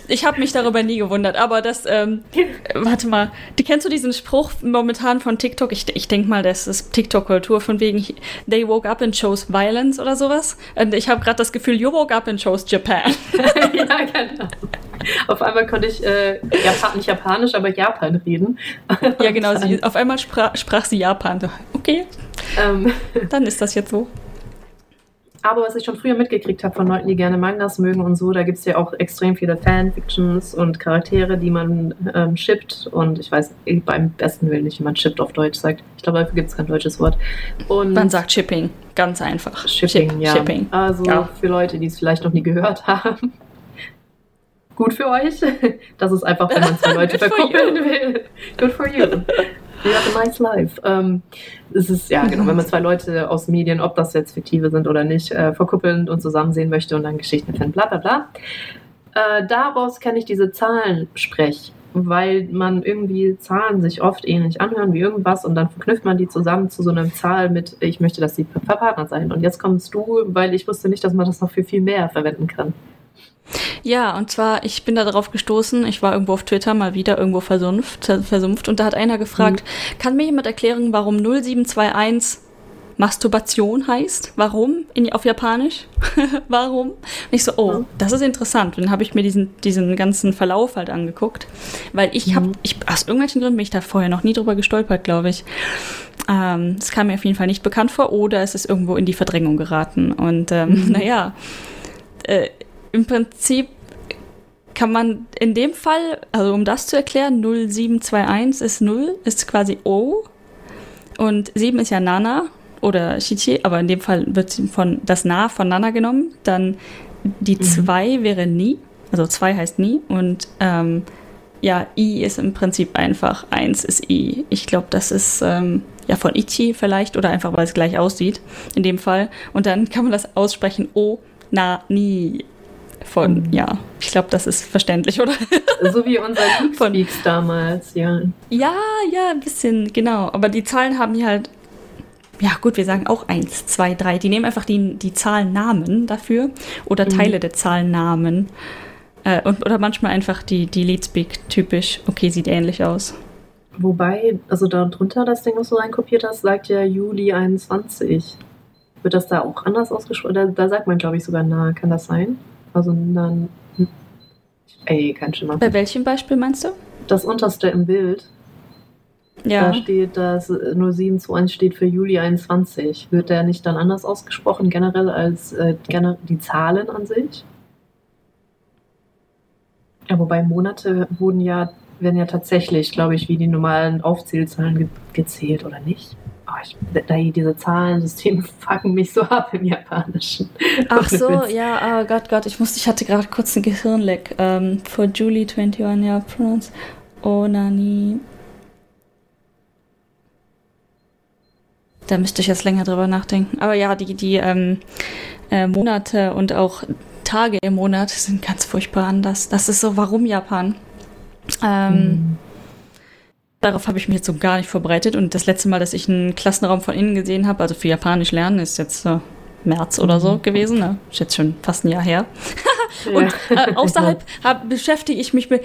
ich habe mich darüber nie gewundert, aber das, ähm, warte mal, die kennst du diesen Spruch momentan von TikTok? Ich, ich denke mal, das ist TikTok-Kultur von wegen They woke up and chose violence oder sowas. Und ich habe gerade das Gefühl, you woke up and chose Japan. ja, genau. Auf einmal konnte ich äh, Japan, nicht Japanisch, aber Japan reden. Ja, genau. Sie, auf einmal sprach, sprach sie Japan. Okay, ähm. dann ist das jetzt so. Aber was ich schon früher mitgekriegt habe von Leuten, die gerne Mangas mögen und so, da gibt es ja auch extrem viele Fanfictions und Charaktere, die man ähm, shippt. Und ich weiß beim besten Willen nicht, wie man shippt auf Deutsch sagt. Ich glaube, dafür gibt es kein deutsches Wort. Und man sagt Shipping, ganz einfach. Shipping, Ship, ja. Shipping. Also ja. für Leute, die es vielleicht noch nie gehört haben. Gut für euch. Das ist einfach, wenn man zwei Leute verkuppeln will. Good for you. You have a nice life. Ähm, es ist, ja, genau, wenn man zwei Leute aus Medien, ob das jetzt fiktive sind oder nicht, äh, verkuppeln und zusammen sehen möchte und dann Geschichten finden, bla bla bla. Äh, daraus kenne ich diese Zahlensprech, weil man irgendwie Zahlen sich oft ähnlich anhören wie irgendwas und dann verknüpft man die zusammen zu so einer Zahl mit, ich möchte, dass sie verpartnert sein. Und jetzt kommst du, weil ich wusste nicht, dass man das noch für viel mehr verwenden kann. Ja, und zwar, ich bin da drauf gestoßen, ich war irgendwo auf Twitter mal wieder irgendwo versumpft, versumpft und da hat einer gefragt, mhm. kann mir jemand erklären, warum 0721 Masturbation heißt? Warum in, auf Japanisch? warum? Und ich so, oh, das ist interessant. Und dann habe ich mir diesen, diesen ganzen Verlauf halt angeguckt, weil ich mhm. habe, ich, aus irgendwelchen Gründen bin ich da vorher noch nie drüber gestolpert, glaube ich. Ähm, es kam mir auf jeden Fall nicht bekannt vor oder es ist irgendwo in die Verdrängung geraten. Und ähm, mhm. naja, äh, im Prinzip kann man in dem Fall, also um das zu erklären, 0721 ist 0, ist quasi O und 7 ist ja Nana oder Shichi, aber in dem Fall wird von das Na von Nana genommen. Dann die 2 mhm. wäre Ni, also 2 heißt Nie und ähm, ja, I ist im Prinzip einfach 1 ist I. Ich glaube, das ist ähm, ja von Ichi vielleicht oder einfach, weil es gleich aussieht in dem Fall. Und dann kann man das aussprechen O, Na, Ni von, ja, ich glaube, das ist verständlich, oder? So wie unser Geekspeaks damals, ja. Ja, ja, ein bisschen, genau. Aber die Zahlen haben hier halt, ja gut, wir sagen auch 1, 2, 3. Die nehmen einfach die, die Zahlennamen dafür oder mhm. Teile der Zahlennamen. Äh, und, oder manchmal einfach die, die Leadspeak typisch, okay, sieht ähnlich aus. Wobei, also da drunter das Ding, was du reinkopiert hast, sagt ja Juli 21. Wird das da auch anders ausgesprochen? Da, da sagt man, glaube ich, sogar nah. Kann das sein? Also dann. Ey, kein Schimmer. Bei welchem Beispiel meinst du? Das unterste im Bild. Ja. Da steht, dass 0721 steht für Juli 21. Wird der nicht dann anders ausgesprochen, generell als äh, die Zahlen an sich? Ja, wobei Monate wurden ja, werden ja tatsächlich, glaube ich, wie die normalen Aufzählzahlen ge gezählt, oder nicht? Oh, ich, da, diese Zahlensysteme fucken mich so ab im Japanischen. Ach so, ja, oh Gott, Gott, ich musste, ich hatte gerade kurz einen Gehirnleck. Um, ähm, for Julie 21, ja, pronounce Onani. Da müsste ich jetzt länger drüber nachdenken. Aber ja, die, die ähm, äh, Monate und auch Tage im Monat sind ganz furchtbar anders. Das ist so, warum Japan? Ähm, hm. Darauf habe ich mich jetzt so gar nicht vorbereitet. Und das letzte Mal, dass ich einen Klassenraum von innen gesehen habe, also für Japanisch lernen, ist jetzt äh, März oder so mhm. gewesen. Ne? Ist jetzt schon fast ein Jahr her. und äh, außerhalb hab, beschäftige ich mich mit.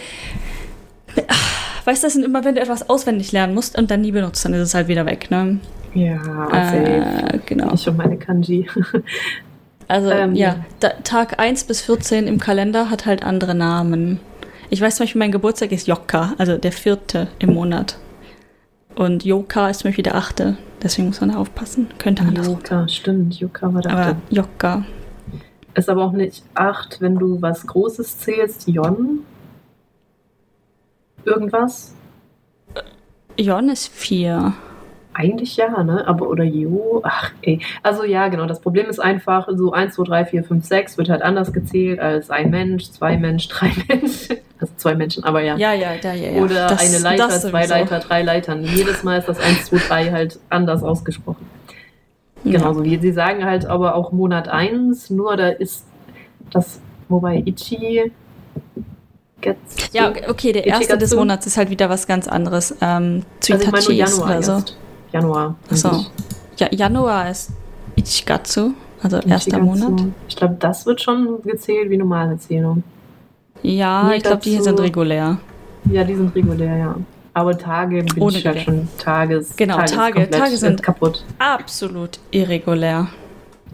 Weißt du, das sind immer, wenn du etwas auswendig lernen musst und dann nie benutzt, dann ist es halt wieder weg. Ne? Ja, äh, genau. Ich und meine Kanji. also, ähm, ja, da, Tag 1 bis 14 im Kalender hat halt andere Namen. Ich weiß zum Beispiel, mein Geburtstag ist Jokka, also der vierte im Monat. Und Joka ist zum Beispiel der achte. Deswegen muss man da aufpassen. Könnte anders. Joka, stimmt. Joka war der aber achte. Jokka. Ist aber auch nicht acht, wenn du was Großes zählst. Jon? Irgendwas? Jon ist vier. Eigentlich ja, ne? Aber oder Jo, ach ey. Also ja, genau. Das Problem ist einfach, so 1, 2, 3, 4, 5, 6 wird halt anders gezählt als ein Mensch, zwei Mensch, drei Menschen. Also zwei Menschen, aber ja. Ja, ja, ja, ja. ja. Oder Das- eine Leiter, zwei. Leiter, drei Leitern. Jedes Mal ist das 1, 2, 3 halt anders ausgesprochen. Genauso wie sie sagen halt aber auch Monat 1, nur da ist das, wobei Ichi Getsu, Ja, okay, der erste des Ichigatsu. Monats ist halt wieder was ganz anderes. Ähm, also ich Tsuitachi ist Januar oder so. erst. Januar. Achso. Ja, Januar ist Ichigatsu, also erster Ichigatsu. Monat. Ich glaube, das wird schon gezählt wie normale Zählung. Ja, ich glaube, die hier sind regulär. Ja, die sind regulär, ja. Aber Tage bin Ohne ich halt schon Tages. Genau, Tages Tage- Tage sind- kaputt. Absolut irregulär.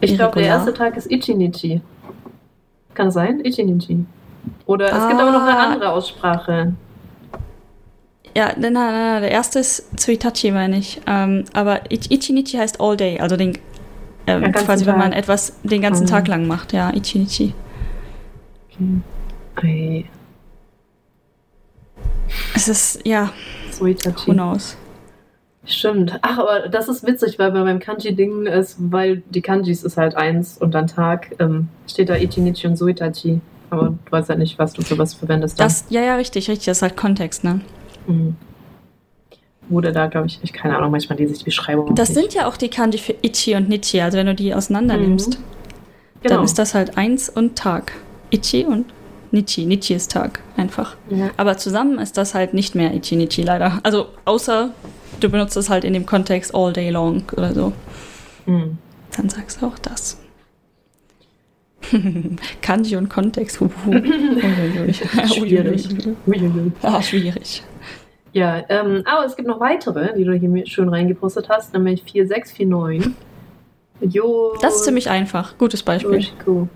Ich glaube, der erste Tag ist Ichinichi. Kann das sein? Ichinichi. Oder es gibt aber noch eine Ah. andere Aussprache. Ja, nein, nein, nein, der erste ist Tsuitachi, meine ich. Ähm, aber Ich- Ichinichi heißt all day, also den, ähm, quasi, wenn man Tag. etwas den ganzen Mhm. Tag lang macht, ja, Ichinichi. Okay. Es ist, ja, so Itachi. who knows. Stimmt. Ach, aber das ist witzig, weil bei meinem Kanji-Ding ist, weil die Kanjis ist halt eins und dann Tag, ähm, steht da Ichinichi und Suitachi. Aber du weißt ja nicht, was du für was verwendest. dann. Das, ja, ja, richtig, richtig, das ist halt Kontext, ne? Mhm. Wurde da, glaube ich, ich keine Ahnung, manchmal lese ich die Beschreibung. Das sind ja auch die Kanji für Ichi und Nichi, also wenn du die auseinander Mhm. nimmst, genau. dann ist das halt eins und Tag. Ichi und Nichi. Nichi ist Tag, einfach. Ja. Aber zusammen ist das halt nicht mehr Ichi Nichi leider. Also außer du benutzt es halt in dem Kontext all day long oder so. Mhm. Dann sagst du auch das. Kanji und Kontext. Schwierig. Ah, schwierig. Ja, ähm, aber es gibt noch weitere, die du hier schön reingepostet hast, nämlich 4649. Jo. Das ist ziemlich einfach. Gutes Beispiel. Yoshiko.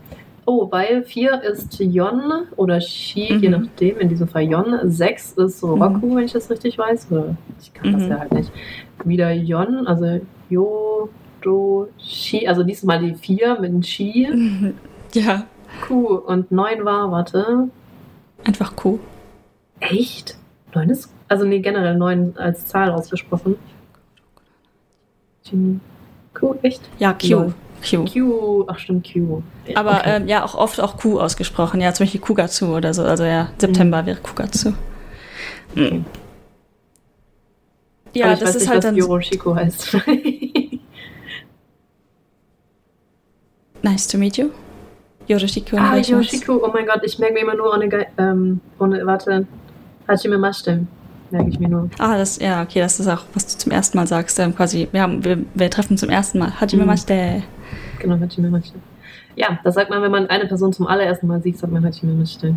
Oh, weil 4 ist Yon oder Shi, je Mhm. nachdem, in diesem Fall Yon. 6 ist Roku, wenn ich das richtig weiß. Oder ich kann das Mhm. ja halt nicht. Wieder Yon, also Yo, Do, Shi, also diesmal die 4 mit dem Shi. Ja, Q und 9 war, warte, einfach Q. echt? 9 ist, also nee, generell 9 als Zahl ausgesprochen. Q, echt? Ja, Q. Lol. Q. Q, ach stimmt, Q. Aber Okay. ähm, ja, auch oft auch Q ausgesprochen. Ja, zum Beispiel Kugatsu oder so. Also ja, September wäre Kugatsu. Mhm. Ja, das weiß ist nicht, halt was dann. Yoroshiko heißt. Nice to meet you. Yoshiko ah. Yoshiko, oh mein Gott, ich merke mir immer nur ohne, ähm, ohne warte, Hachime Mashite, merke ich mir nur. Ah, das, ja, okay, das ist auch, was du zum ersten Mal sagst. Ähm, quasi, wir, haben, wir, wir treffen zum ersten Mal. Hajime Mhm. Mashite. Genau, Hachime Mashite. Ja, das sagt man, wenn man eine Person zum allerersten Mal sieht, sagt man Hachime Mashite.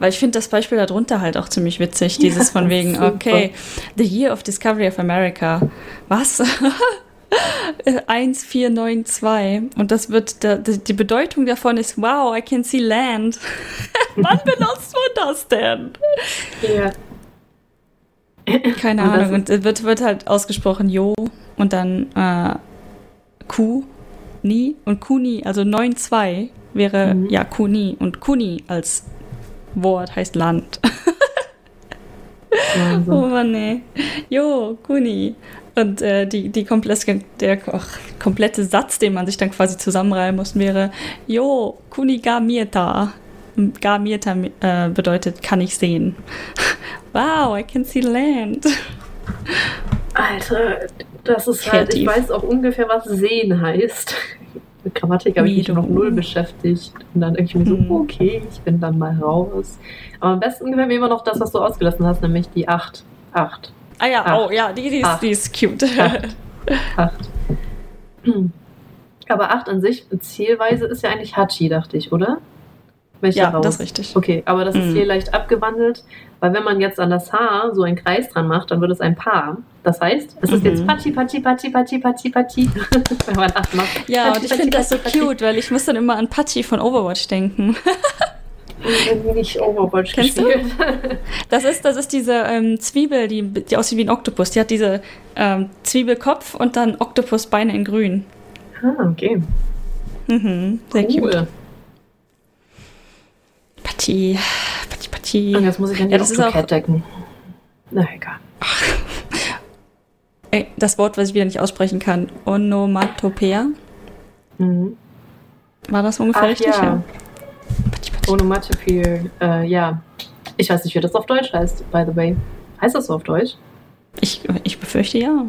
Weil ich finde das Beispiel darunter halt auch ziemlich witzig. Dieses Ja, von wegen, super. okay, The Year of Discovery of America. Was? 1492. Und das wird, da, die Bedeutung davon ist, wow, I can see land. Wann benutzt man das denn? Ja. Keine Und Ahnung. Und es wird, wird halt ausgesprochen Jo und dann äh, Ku, Ni und Kuni, also 9-2 wäre Mhm. ja Kuni. Und Kuni als Wort heißt Land. Wahnsinn. Oh Mann, nee. Jo, Kuni. Und äh, die, die komplette, der ach, komplette Satz, den man sich dann quasi zusammenreimen muss, wäre Jo, Kuni ga mieta. Ga mieta äh, bedeutet, kann ich sehen. Wow, I can see land. Alter, das ist halt, ich Kreativ. weiß auch ungefähr, was sehen heißt. Mit Grammatik habe ich mich noch null beschäftigt. Und dann mir so, Hm. okay, ich bin dann mal raus. Aber am besten gefällt mir immer noch das, was du ausgelassen hast, nämlich die 8. 8. Ah ja, Acht. oh ja, die, die, ist, die ist cute. Acht. 8. Aber 8 an sich, Zielweise ist ja eigentlich Hachi, dachte ich, oder? Da ja, raus? das ist richtig. Okay, aber das ist Mhm. hier leicht abgewandelt, weil wenn man jetzt an das Haar so einen Kreis dran macht, dann wird es ein Paar. Das heißt, es ist Mhm. jetzt Pachi, Pachi, Pachi, Pachi, Pachi, Pachi. wenn man acht macht. Ja, Pachi, und ich finde das so Pachi. cute, weil ich muss dann immer an Pachi von Overwatch denken. Nicht Overwatch Kennst du? gespielt. Das ist, das ist diese ähm, Zwiebel, die, die aussieht wie ein Oktopus. Die hat diese ähm, Zwiebelkopf und dann Oktopusbeine in grün. ah, okay. Mhm, sehr cute. Pachi, Pachi, Pachi. Und jetzt muss ich an die Ja, das ist auch- decken. Na egal. Ey, das Wort, was ich wieder nicht aussprechen kann. Onomatopoeia. Mhm. War das ungefähr Ach, richtig? ja. Onomatopoeia, äh, ja. Ich weiß nicht, wie das auf Deutsch heißt, by the way. Heißt das so auf Deutsch? Ich, ich befürchte ja.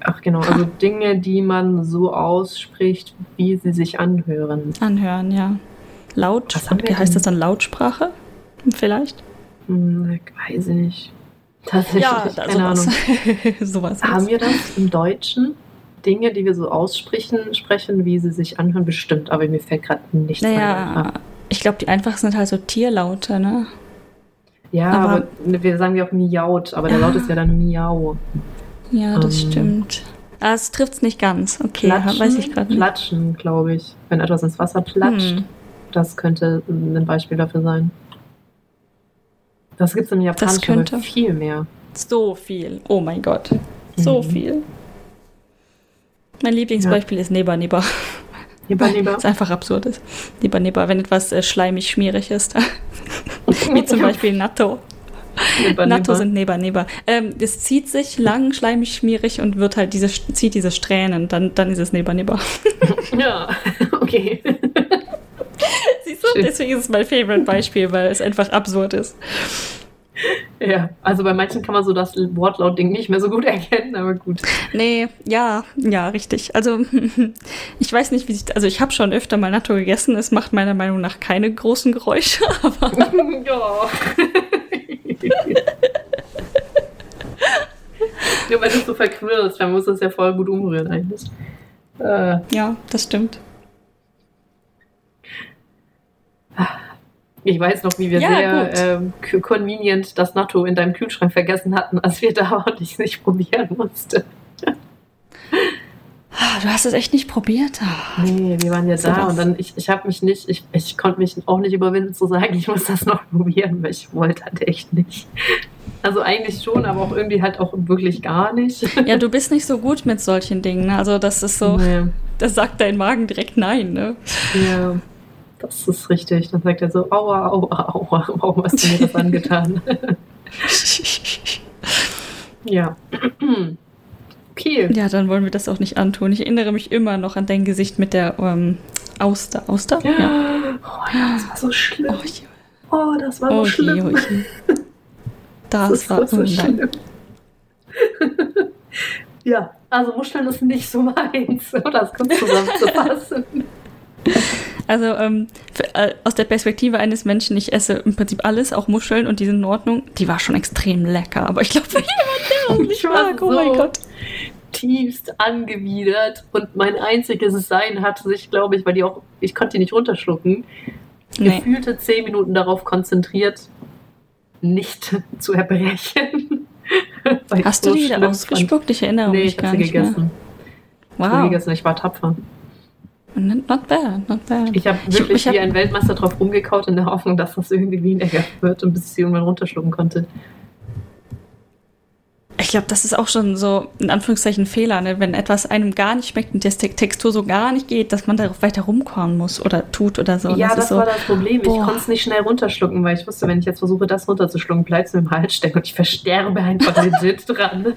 Ach genau, also Dinge, die man so ausspricht, wie sie sich anhören. Anhören, ja. Laut, heißt das dann Lautsprache? Vielleicht? Hm, weiß ich nicht. Tatsächlich, da- keine Ahnung. sowas. Haben wir das im Deutschen? Dinge, die wir so aussprechen, sprechen, wie sie sich anhören, bestimmt, aber mir fällt gerade nichts mehr Naja, ein. ich glaube, die einfachsten sind halt so Tierlaute, ne? Ja, aber- aber, wir sagen ja auch miaut, aber der Ah. Laut ist ja dann miau. Ja, das Ähm. stimmt. Ah, es trifft es nicht ganz. Okay, Platschen, weiß ich gerade nicht. Platschen, glaube ich. Wenn etwas ins Wasser platscht, Hm. Das könnte ein Beispiel dafür sein. Das gibt es im Japanischen könnte- aber viel mehr. So viel. Oh mein Gott. So Mhm. viel. Mein Lieblingsbeispiel ist Neba Neba. Neba, neba. es einfach absurd ist. Neba Neba, wenn etwas äh, schleimig schmierig ist. Wie zum Beispiel Natto. Neba, Natto sind Neba Neba. Ähm, es zieht sich lang, schleimig, schmierig und wird halt diese, zieht diese Strähnen. Dann, dann ist es Neba Neba. Ja, okay. Deswegen ist es mein Favorite-Beispiel, weil es einfach absurd ist. Ja, also bei manchen kann man so das Wortlaut-Ding nicht mehr so gut erkennen, aber gut. Nee, ja, ja, richtig. Also, ich weiß nicht, wie sich. Also, ich habe schon öfter mal Natto gegessen. Es macht meiner Meinung nach keine großen Geräusche, aber. ja. ja, weil du so verquirlst, man muss das ja voll gut umrühren eigentlich. Äh, Ja, das stimmt. Ich weiß noch, wie wir Ja, sehr ähm, convenient das Natto in deinem Kühlschrank vergessen hatten, als wir da waren und ich es nicht probieren musste. Ah, Du hast es echt nicht probiert. Ah. Nee, wir waren ja So da was. und dann, ich, ich habe mich nicht, ich, ich konnte mich auch nicht überwinden zu sagen, ich muss das noch probieren, weil ich wollte halt echt nicht. Also eigentlich schon, aber auch irgendwie halt auch wirklich gar nicht. Ja, du bist nicht so gut mit solchen Dingen. Ne? Also, das ist so. Nee. Das sagt dein Magen direkt nein, ne? Ja, das ist richtig. Dann sagt er so, aua, aua, aua, warum hast du mir das angetan? ja. Okay. Ja, dann wollen wir das auch nicht antun. Ich erinnere mich immer noch an dein Gesicht mit der ähm, Auster. Auster? Ja. Oh ja, das war so schlimm. Oh, je, Oh, das war so oh, schlimm. oh, je. Das, Das war so oh, schlimm. ja, also Muscheln ist nicht so meins, um das kurz zusammenzufassen. Also ähm, für, äh, aus der Perspektive eines Menschen, ich esse im Prinzip alles, auch Muscheln und die sind in Ordnung. Die war schon extrem lecker, aber ich glaube, für jemanden, der das nicht Ich war mag, oh mein so- Gott. tiefst angewidert und mein einziges Sein hat sich, glaube ich, weil die auch, ich konnte die nicht runterschlucken, Nee. gefühlte zehn Minuten darauf konzentriert, nicht zu erbrechen. Ich Hast du so die schlimm ausgespuckt? Ich erinnere. Nee, mich ich gar nicht mehr. gegessen. Ich sie Wow, gegessen. Ich war tapfer. Not bad, not bad. Ich habe Ich- wirklich ich hab- wie ein Weltmeister drauf rumgekaut in der Hoffnung, dass das irgendwie weniger wird und bis ich sie irgendwann runterschlucken konnte. Ich glaube, das ist auch schon so in Anführungszeichen ein Fehler, ne? wenn etwas einem gar nicht schmeckt und die Te- Textur so gar nicht geht, dass man darauf weiter rumkauen muss oder tut oder so. Ja, das, das, so. war das Problem. boah. Ich konnte es nicht schnell runterschlucken, weil ich wusste, wenn ich jetzt versuche, das runterzuschlucken, bleibt es mir im Hals stecken und ich versterbe einfach legit dran.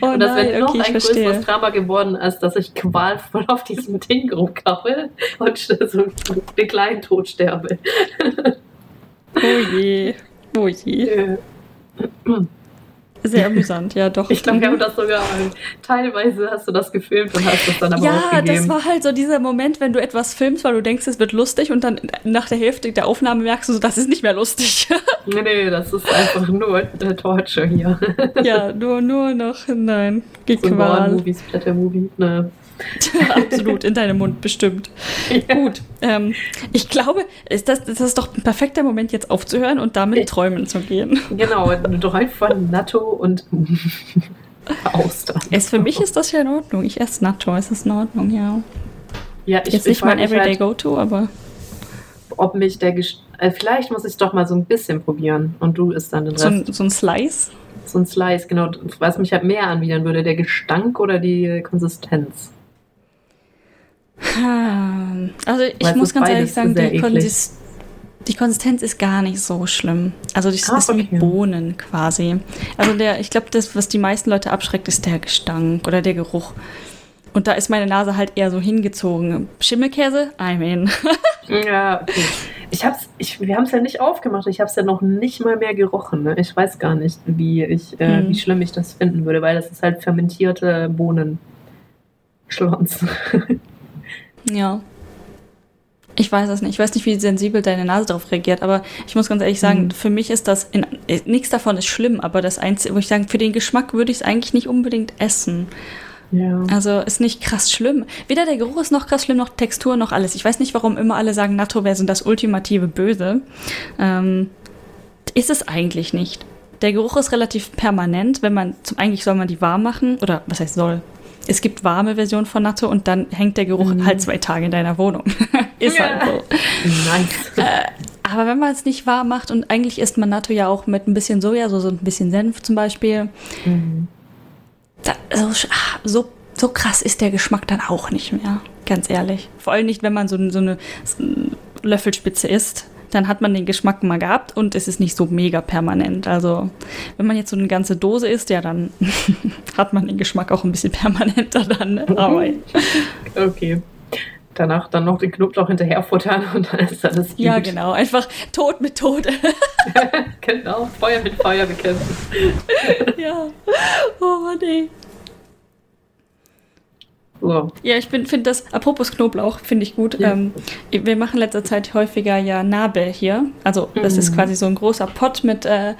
oh und das wäre noch okay, ein größeres Drama geworden, als dass ich qualvoll auf diesem Ding rumkaue und so den kleinen Tod sterbe. Oh je, oh je. Äh, Sehr amüsant, ja doch. Ich glaube, wir Mhm. haben das sogar teilweise hast du das gefilmt und hast das dann aber Ja, aufgegeben. das war halt so dieser Moment, wenn du etwas filmst, weil du denkst, es wird lustig und dann nach der Hälfte der Aufnahme merkst du so, das ist nicht mehr lustig. Nee, nee, das ist einfach nur äh, Torture hier. ja, nur, nur noch, nein, So ein Gequal. Horror-Movie, Splatter-Movie. Ne. Absolut, in deinem Mund, bestimmt. Gut, ähm, ich glaube, ist das, das ist doch ein perfekter Moment, jetzt aufzuhören und damit träumen zu gehen. Genau, ein Dreuf von Natto und Austern. Es, für mich ist das ja in Ordnung. Ich esse Nacho, es ist in Ordnung, ja. ja, ich, Jetzt ich nicht mein Everyday halt, Go-To, aber ob mich der Gesch äh, vielleicht muss ich es doch mal so ein bisschen probieren und du isst dann den Rest. so ein, so ein Slice. So ein Slice, genau. Was mich halt mehr anwidern würde, der Gestank oder die Konsistenz. Ah, Also ich Weil muss ganz ehrlich sagen, die, eklig. Konsist die Konsistenz ist gar nicht so schlimm. Also das Ah, ist wie okay. Bohnen quasi. Also der, ich glaube, das, was die meisten Leute abschreckt, ist der Gestank oder der Geruch. Und da ist meine Nase halt eher so hingezogen. Schimmelkäse? I mean. Ja, okay. Ich hab's, ich, wir haben es ja nicht aufgemacht. Ich habe es ja noch nicht mal mehr gerochen. Ne? Ich weiß gar nicht, wie, ich, äh, Hm. wie schlimm ich das finden würde, weil das ist halt fermentierte Bohnen. Schlons. Ja. Ich weiß es nicht. Ich weiß nicht, wie sensibel deine Nase darauf reagiert, aber ich muss ganz ehrlich sagen, Mhm. für mich ist das, in, äh, nichts davon ist schlimm, aber das Einzige, wo ich sage, für den Geschmack würde ich es eigentlich nicht unbedingt essen. Ja. Also ist nicht krass schlimm. Weder der Geruch ist noch krass schlimm, noch Textur, noch alles. Ich weiß nicht, warum immer alle sagen, Natto sind das ultimative Böse. Ähm, ist es eigentlich nicht. Der Geruch ist relativ permanent, wenn man, zum, eigentlich soll man die warm machen, oder was heißt soll? Es gibt warme Versionen von Natto und dann hängt der Geruch Mhm. halt zwei Tage in deiner Wohnung. ist Ja. halt so. Nice. Aber wenn man es nicht warm macht und eigentlich isst man Natto ja auch mit ein bisschen Soja, so, ein bisschen Senf zum Beispiel, Mhm. da, so, ah, so, so krass ist der Geschmack dann auch nicht mehr, ganz ehrlich. Vor allem nicht, wenn man so, so eine Löffelspitze isst. Dann hat man den Geschmack mal gehabt und es ist nicht so mega permanent. Also, wenn man jetzt so eine ganze Dose isst, ja, dann hat man den Geschmack auch ein bisschen permanenter dann. ne? Aber Okay. Danach dann noch den Knoblauch hinterher futtern und dann ist alles gut. ja, genau. Einfach Tod mit Tod. genau. Feuer mit Feuer bekämpfen. ja. Oh, nee. Ja, ich finde das, apropos Knoblauch, finde ich gut. Ja. Ähm, wir machen letzter Zeit häufiger ja Nabel hier. Also das ist Mhm. quasi so ein großer Pott mit äh, äh,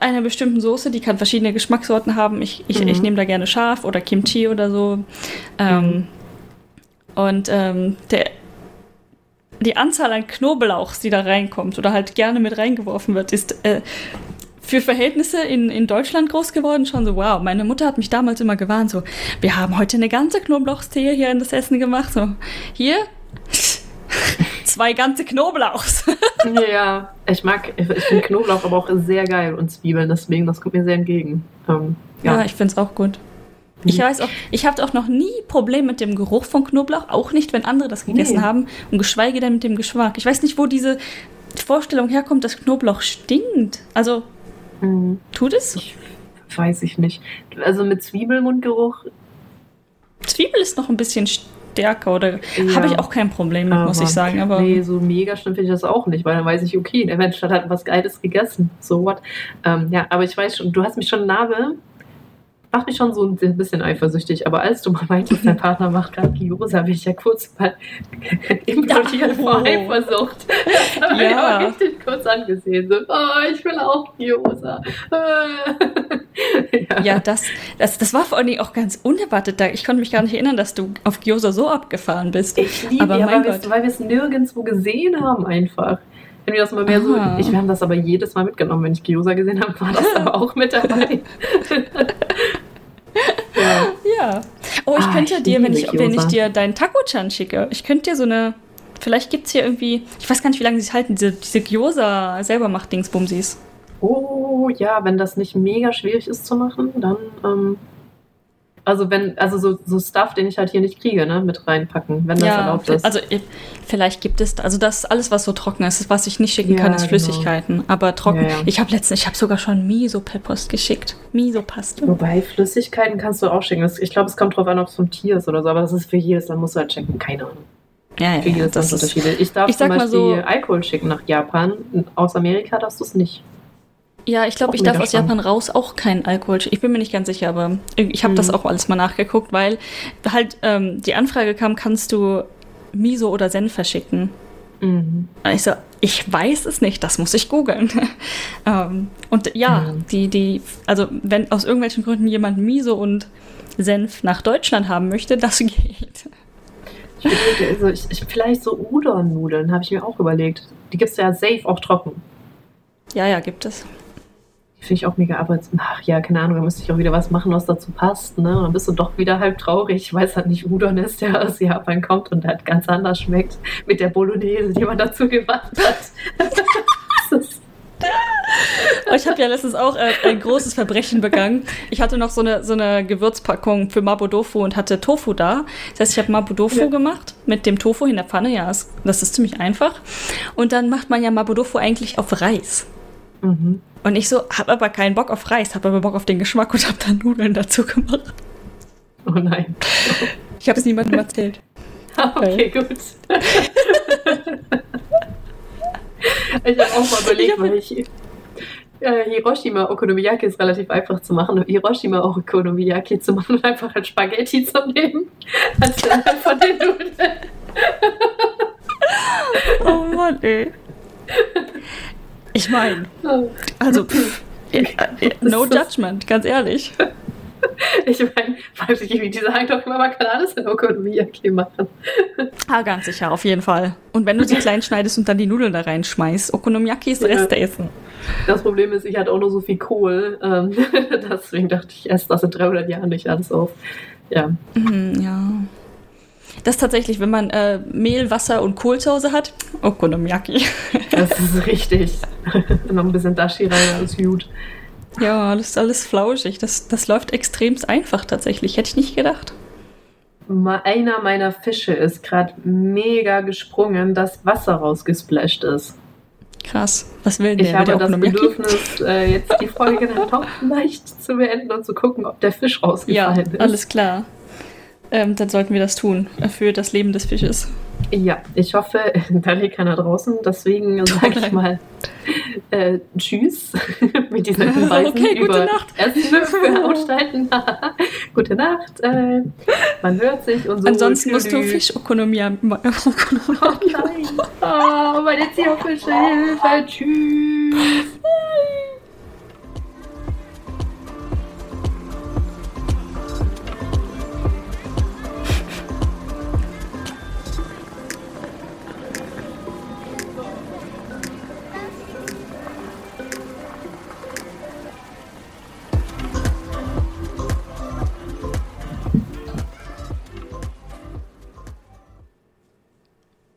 einer bestimmten Soße, die kann verschiedene Geschmackssorten haben. Ich, ich, Mhm. ich nehme da gerne scharf oder Kimchi oder so. Ähm, Und ähm, der, die Anzahl an Knoblauchs, die da reinkommt oder halt gerne mit reingeworfen wird, ist äh, für Verhältnisse in, in Deutschland groß geworden. Schon so, wow. Meine Mutter hat mich damals immer gewarnt, so, wir haben heute eine ganze Knoblauchszehe hier in das Essen gemacht. So, hier zwei ganze Knoblauchs. Ja, ich mag, ich finde Knoblauch aber auch sehr geil und Zwiebeln, deswegen, das kommt mir sehr entgegen. Ähm, ja, ja. ich finde es auch gut. Ich Mhm. weiß auch, ich habe auch noch nie Problem mit dem Geruch von Knoblauch, auch nicht, wenn andere das gegessen Nee. haben und geschweige denn mit dem Geschmack. Ich weiß nicht, wo diese Vorstellung herkommt, dass Knoblauch stinkt. Also, Mhm. tut es? Ich weiß ich nicht. Also mit Zwiebelmundgeruch Zwiebel ist noch ein bisschen stärker oder Ja. habe ich auch kein Problem mit, muss ich sagen. Aber nee, so mega schlimm finde ich das auch nicht, weil dann weiß ich, okay, der Mensch hat halt was Geiles gegessen. So what? Ähm, ja, aber ich weiß schon, du hast mich schon Narbe, macht mich schon so ein bisschen eifersüchtig, aber als du mal meintest, dein Partner macht gerade Gyoza, habe ich ja kurz mal implodiert vor Oh. Eifersucht. Das habe ich richtig kurz angesehen. So, oh, ich will auch Gyoza. ja. ja, das, das, das war vor Dingen auch ganz unerwartet. Da- Ich konnte mich gar nicht erinnern, dass du auf Gyoza so abgefahren bist. Ich liebe Aber ja, mein weil wir Gott. weil wir es nirgendwo gesehen haben einfach. Wenn wir das mal mehr so, ich, wir haben das aber jedes Mal mitgenommen, wenn ich Gyoza gesehen habe, war das aber auch mit dabei. Ja. Ja. Oh, ich Ah, könnte ich dir, wenn ich, wenn ich dir deinen Taco-Chan schicke, ich könnte dir so eine. Vielleicht gibt es hier irgendwie, ich weiß gar nicht, wie lange sie es halten, diese, diese Gyoza selber macht Dingsbumsis. Oh ja, wenn das nicht mega schwierig ist zu machen, dann ähm, also wenn also so, so Stuff, den ich halt hier nicht kriege, ne, mit reinpacken, wenn das ja, erlaubt ist. also ich- vielleicht gibt es, also das alles, was so trocken ist, was ich nicht schicken Ja, kann, ist genau. Flüssigkeiten. Aber trocken, Ja, ich habe letztens, ich habe sogar schon Miso per Post geschickt. Miso-Paste. Wobei Flüssigkeiten kannst du auch schicken. Ich glaube, es kommt drauf an, ob es vom Tier ist oder so, aber das ist für jedes, dann musst du halt checken. Keine Ahnung. Ja, Für ja, jedes das ist, Unterschiede. Ich darf ich zum Beispiel so- Alkohol schicken nach Japan. Aus Amerika darfst du es nicht. Ja, ich glaube, ich darf aus Japan raus auch keinen Alkohol. Ich bin mir nicht ganz sicher, aber ich habe das Mhm. auch alles mal nachgeguckt, weil halt ähm, die Anfrage kam, kannst du Miso oder Senf verschicken? Mhm. Und ich so, ich weiß es nicht, das muss ich googeln. ähm, und ja, Mhm. die, die, also wenn aus irgendwelchen Gründen jemand Miso und Senf nach Deutschland haben möchte, das geht. Ich überlege, also ich, ich, vielleicht so Udon-Nudeln, habe ich mir auch überlegt. Die gibt es ja safe auch trocken. Ja, ja, gibt es. Finde ich auch mega arbeits... Ach ja, keine Ahnung, da müsste ich auch wieder was machen, was dazu passt. Ne? Und dann bist du doch wieder halb traurig, weil es halt nicht Udon ist, der aus Japan kommt und halt ganz anders schmeckt. Mit der Bolognese, die man dazu gemacht hat. das ist, Ich habe ja letztens auch äh, ein großes Verbrechen begangen. Ich hatte noch so eine, so eine Gewürzpackung für Mabodofu und hatte Tofu da. Das heißt, ich habe Mabodofu ja. gemacht mit dem Tofu in der Pfanne. Ja, das ist ziemlich einfach. Und dann macht man ja Mabodofu eigentlich auf Reis. Mhm. Und ich so, habe aber keinen Bock auf Reis, habe aber Bock auf den Geschmack und habe dann Nudeln dazu gemacht. Oh nein. Ich habe es niemandem erzählt. okay, gut. ich habe auch mal überlegt, weil ich äh, Hiroshima Okonomiyaki ist relativ einfach zu machen. Hiroshima Okonomiyaki zu machen und einfach ein Spaghetti zu nehmen. Anstelle von den Nudeln. oh Mann, ey. Ich meine, also, pff, no judgment, ganz ehrlich. Ich meine, weiß ich wie die sagen doch immer, man kann alles in Okonomiyaki machen. Ah, ganz sicher, auf jeden Fall. Und wenn du sie klein schneidest und dann die Nudeln da reinschmeißt, Okonomiyaki ist ja. Reste essen. Das Problem ist, ich hatte auch nur so viel Kohl. Ähm, deswegen dachte ich, ich esse das in 300 Jahren nicht alles auf. Ja. Mhm, ja. Das ist tatsächlich, wenn man äh, Mehl, Wasser und Kohl zu Hause hat, Okonomiyaki. das ist richtig. Noch ein bisschen Dashi rein, alles gut. Ja, das ist alles flauschig. Das, das läuft extrem einfach tatsächlich. Hätte ich nicht gedacht. Einer meiner Fische ist gerade mega gesprungen, dass Wasser rausgesplasht ist. Krass. Was will der? Ich habe das Bedürfnis, äh, jetzt die Folge dann doch leicht zu beenden und zu gucken, ob der Fisch rausgefallen ja, ist. Alles klar. Ähm, dann sollten wir das tun. Für das Leben des Fisches. Ja, ich hoffe, da liegt keiner draußen. Deswegen sage ich mal äh, Tschüss mit diesen Hinweisen okay, über Nacht. Essen für gute Nacht. Äh, man hört sich und so. Ansonsten musst du Fischökonomie. oh nein. Oh, meine Zierfische, Hilfe. Tschüss.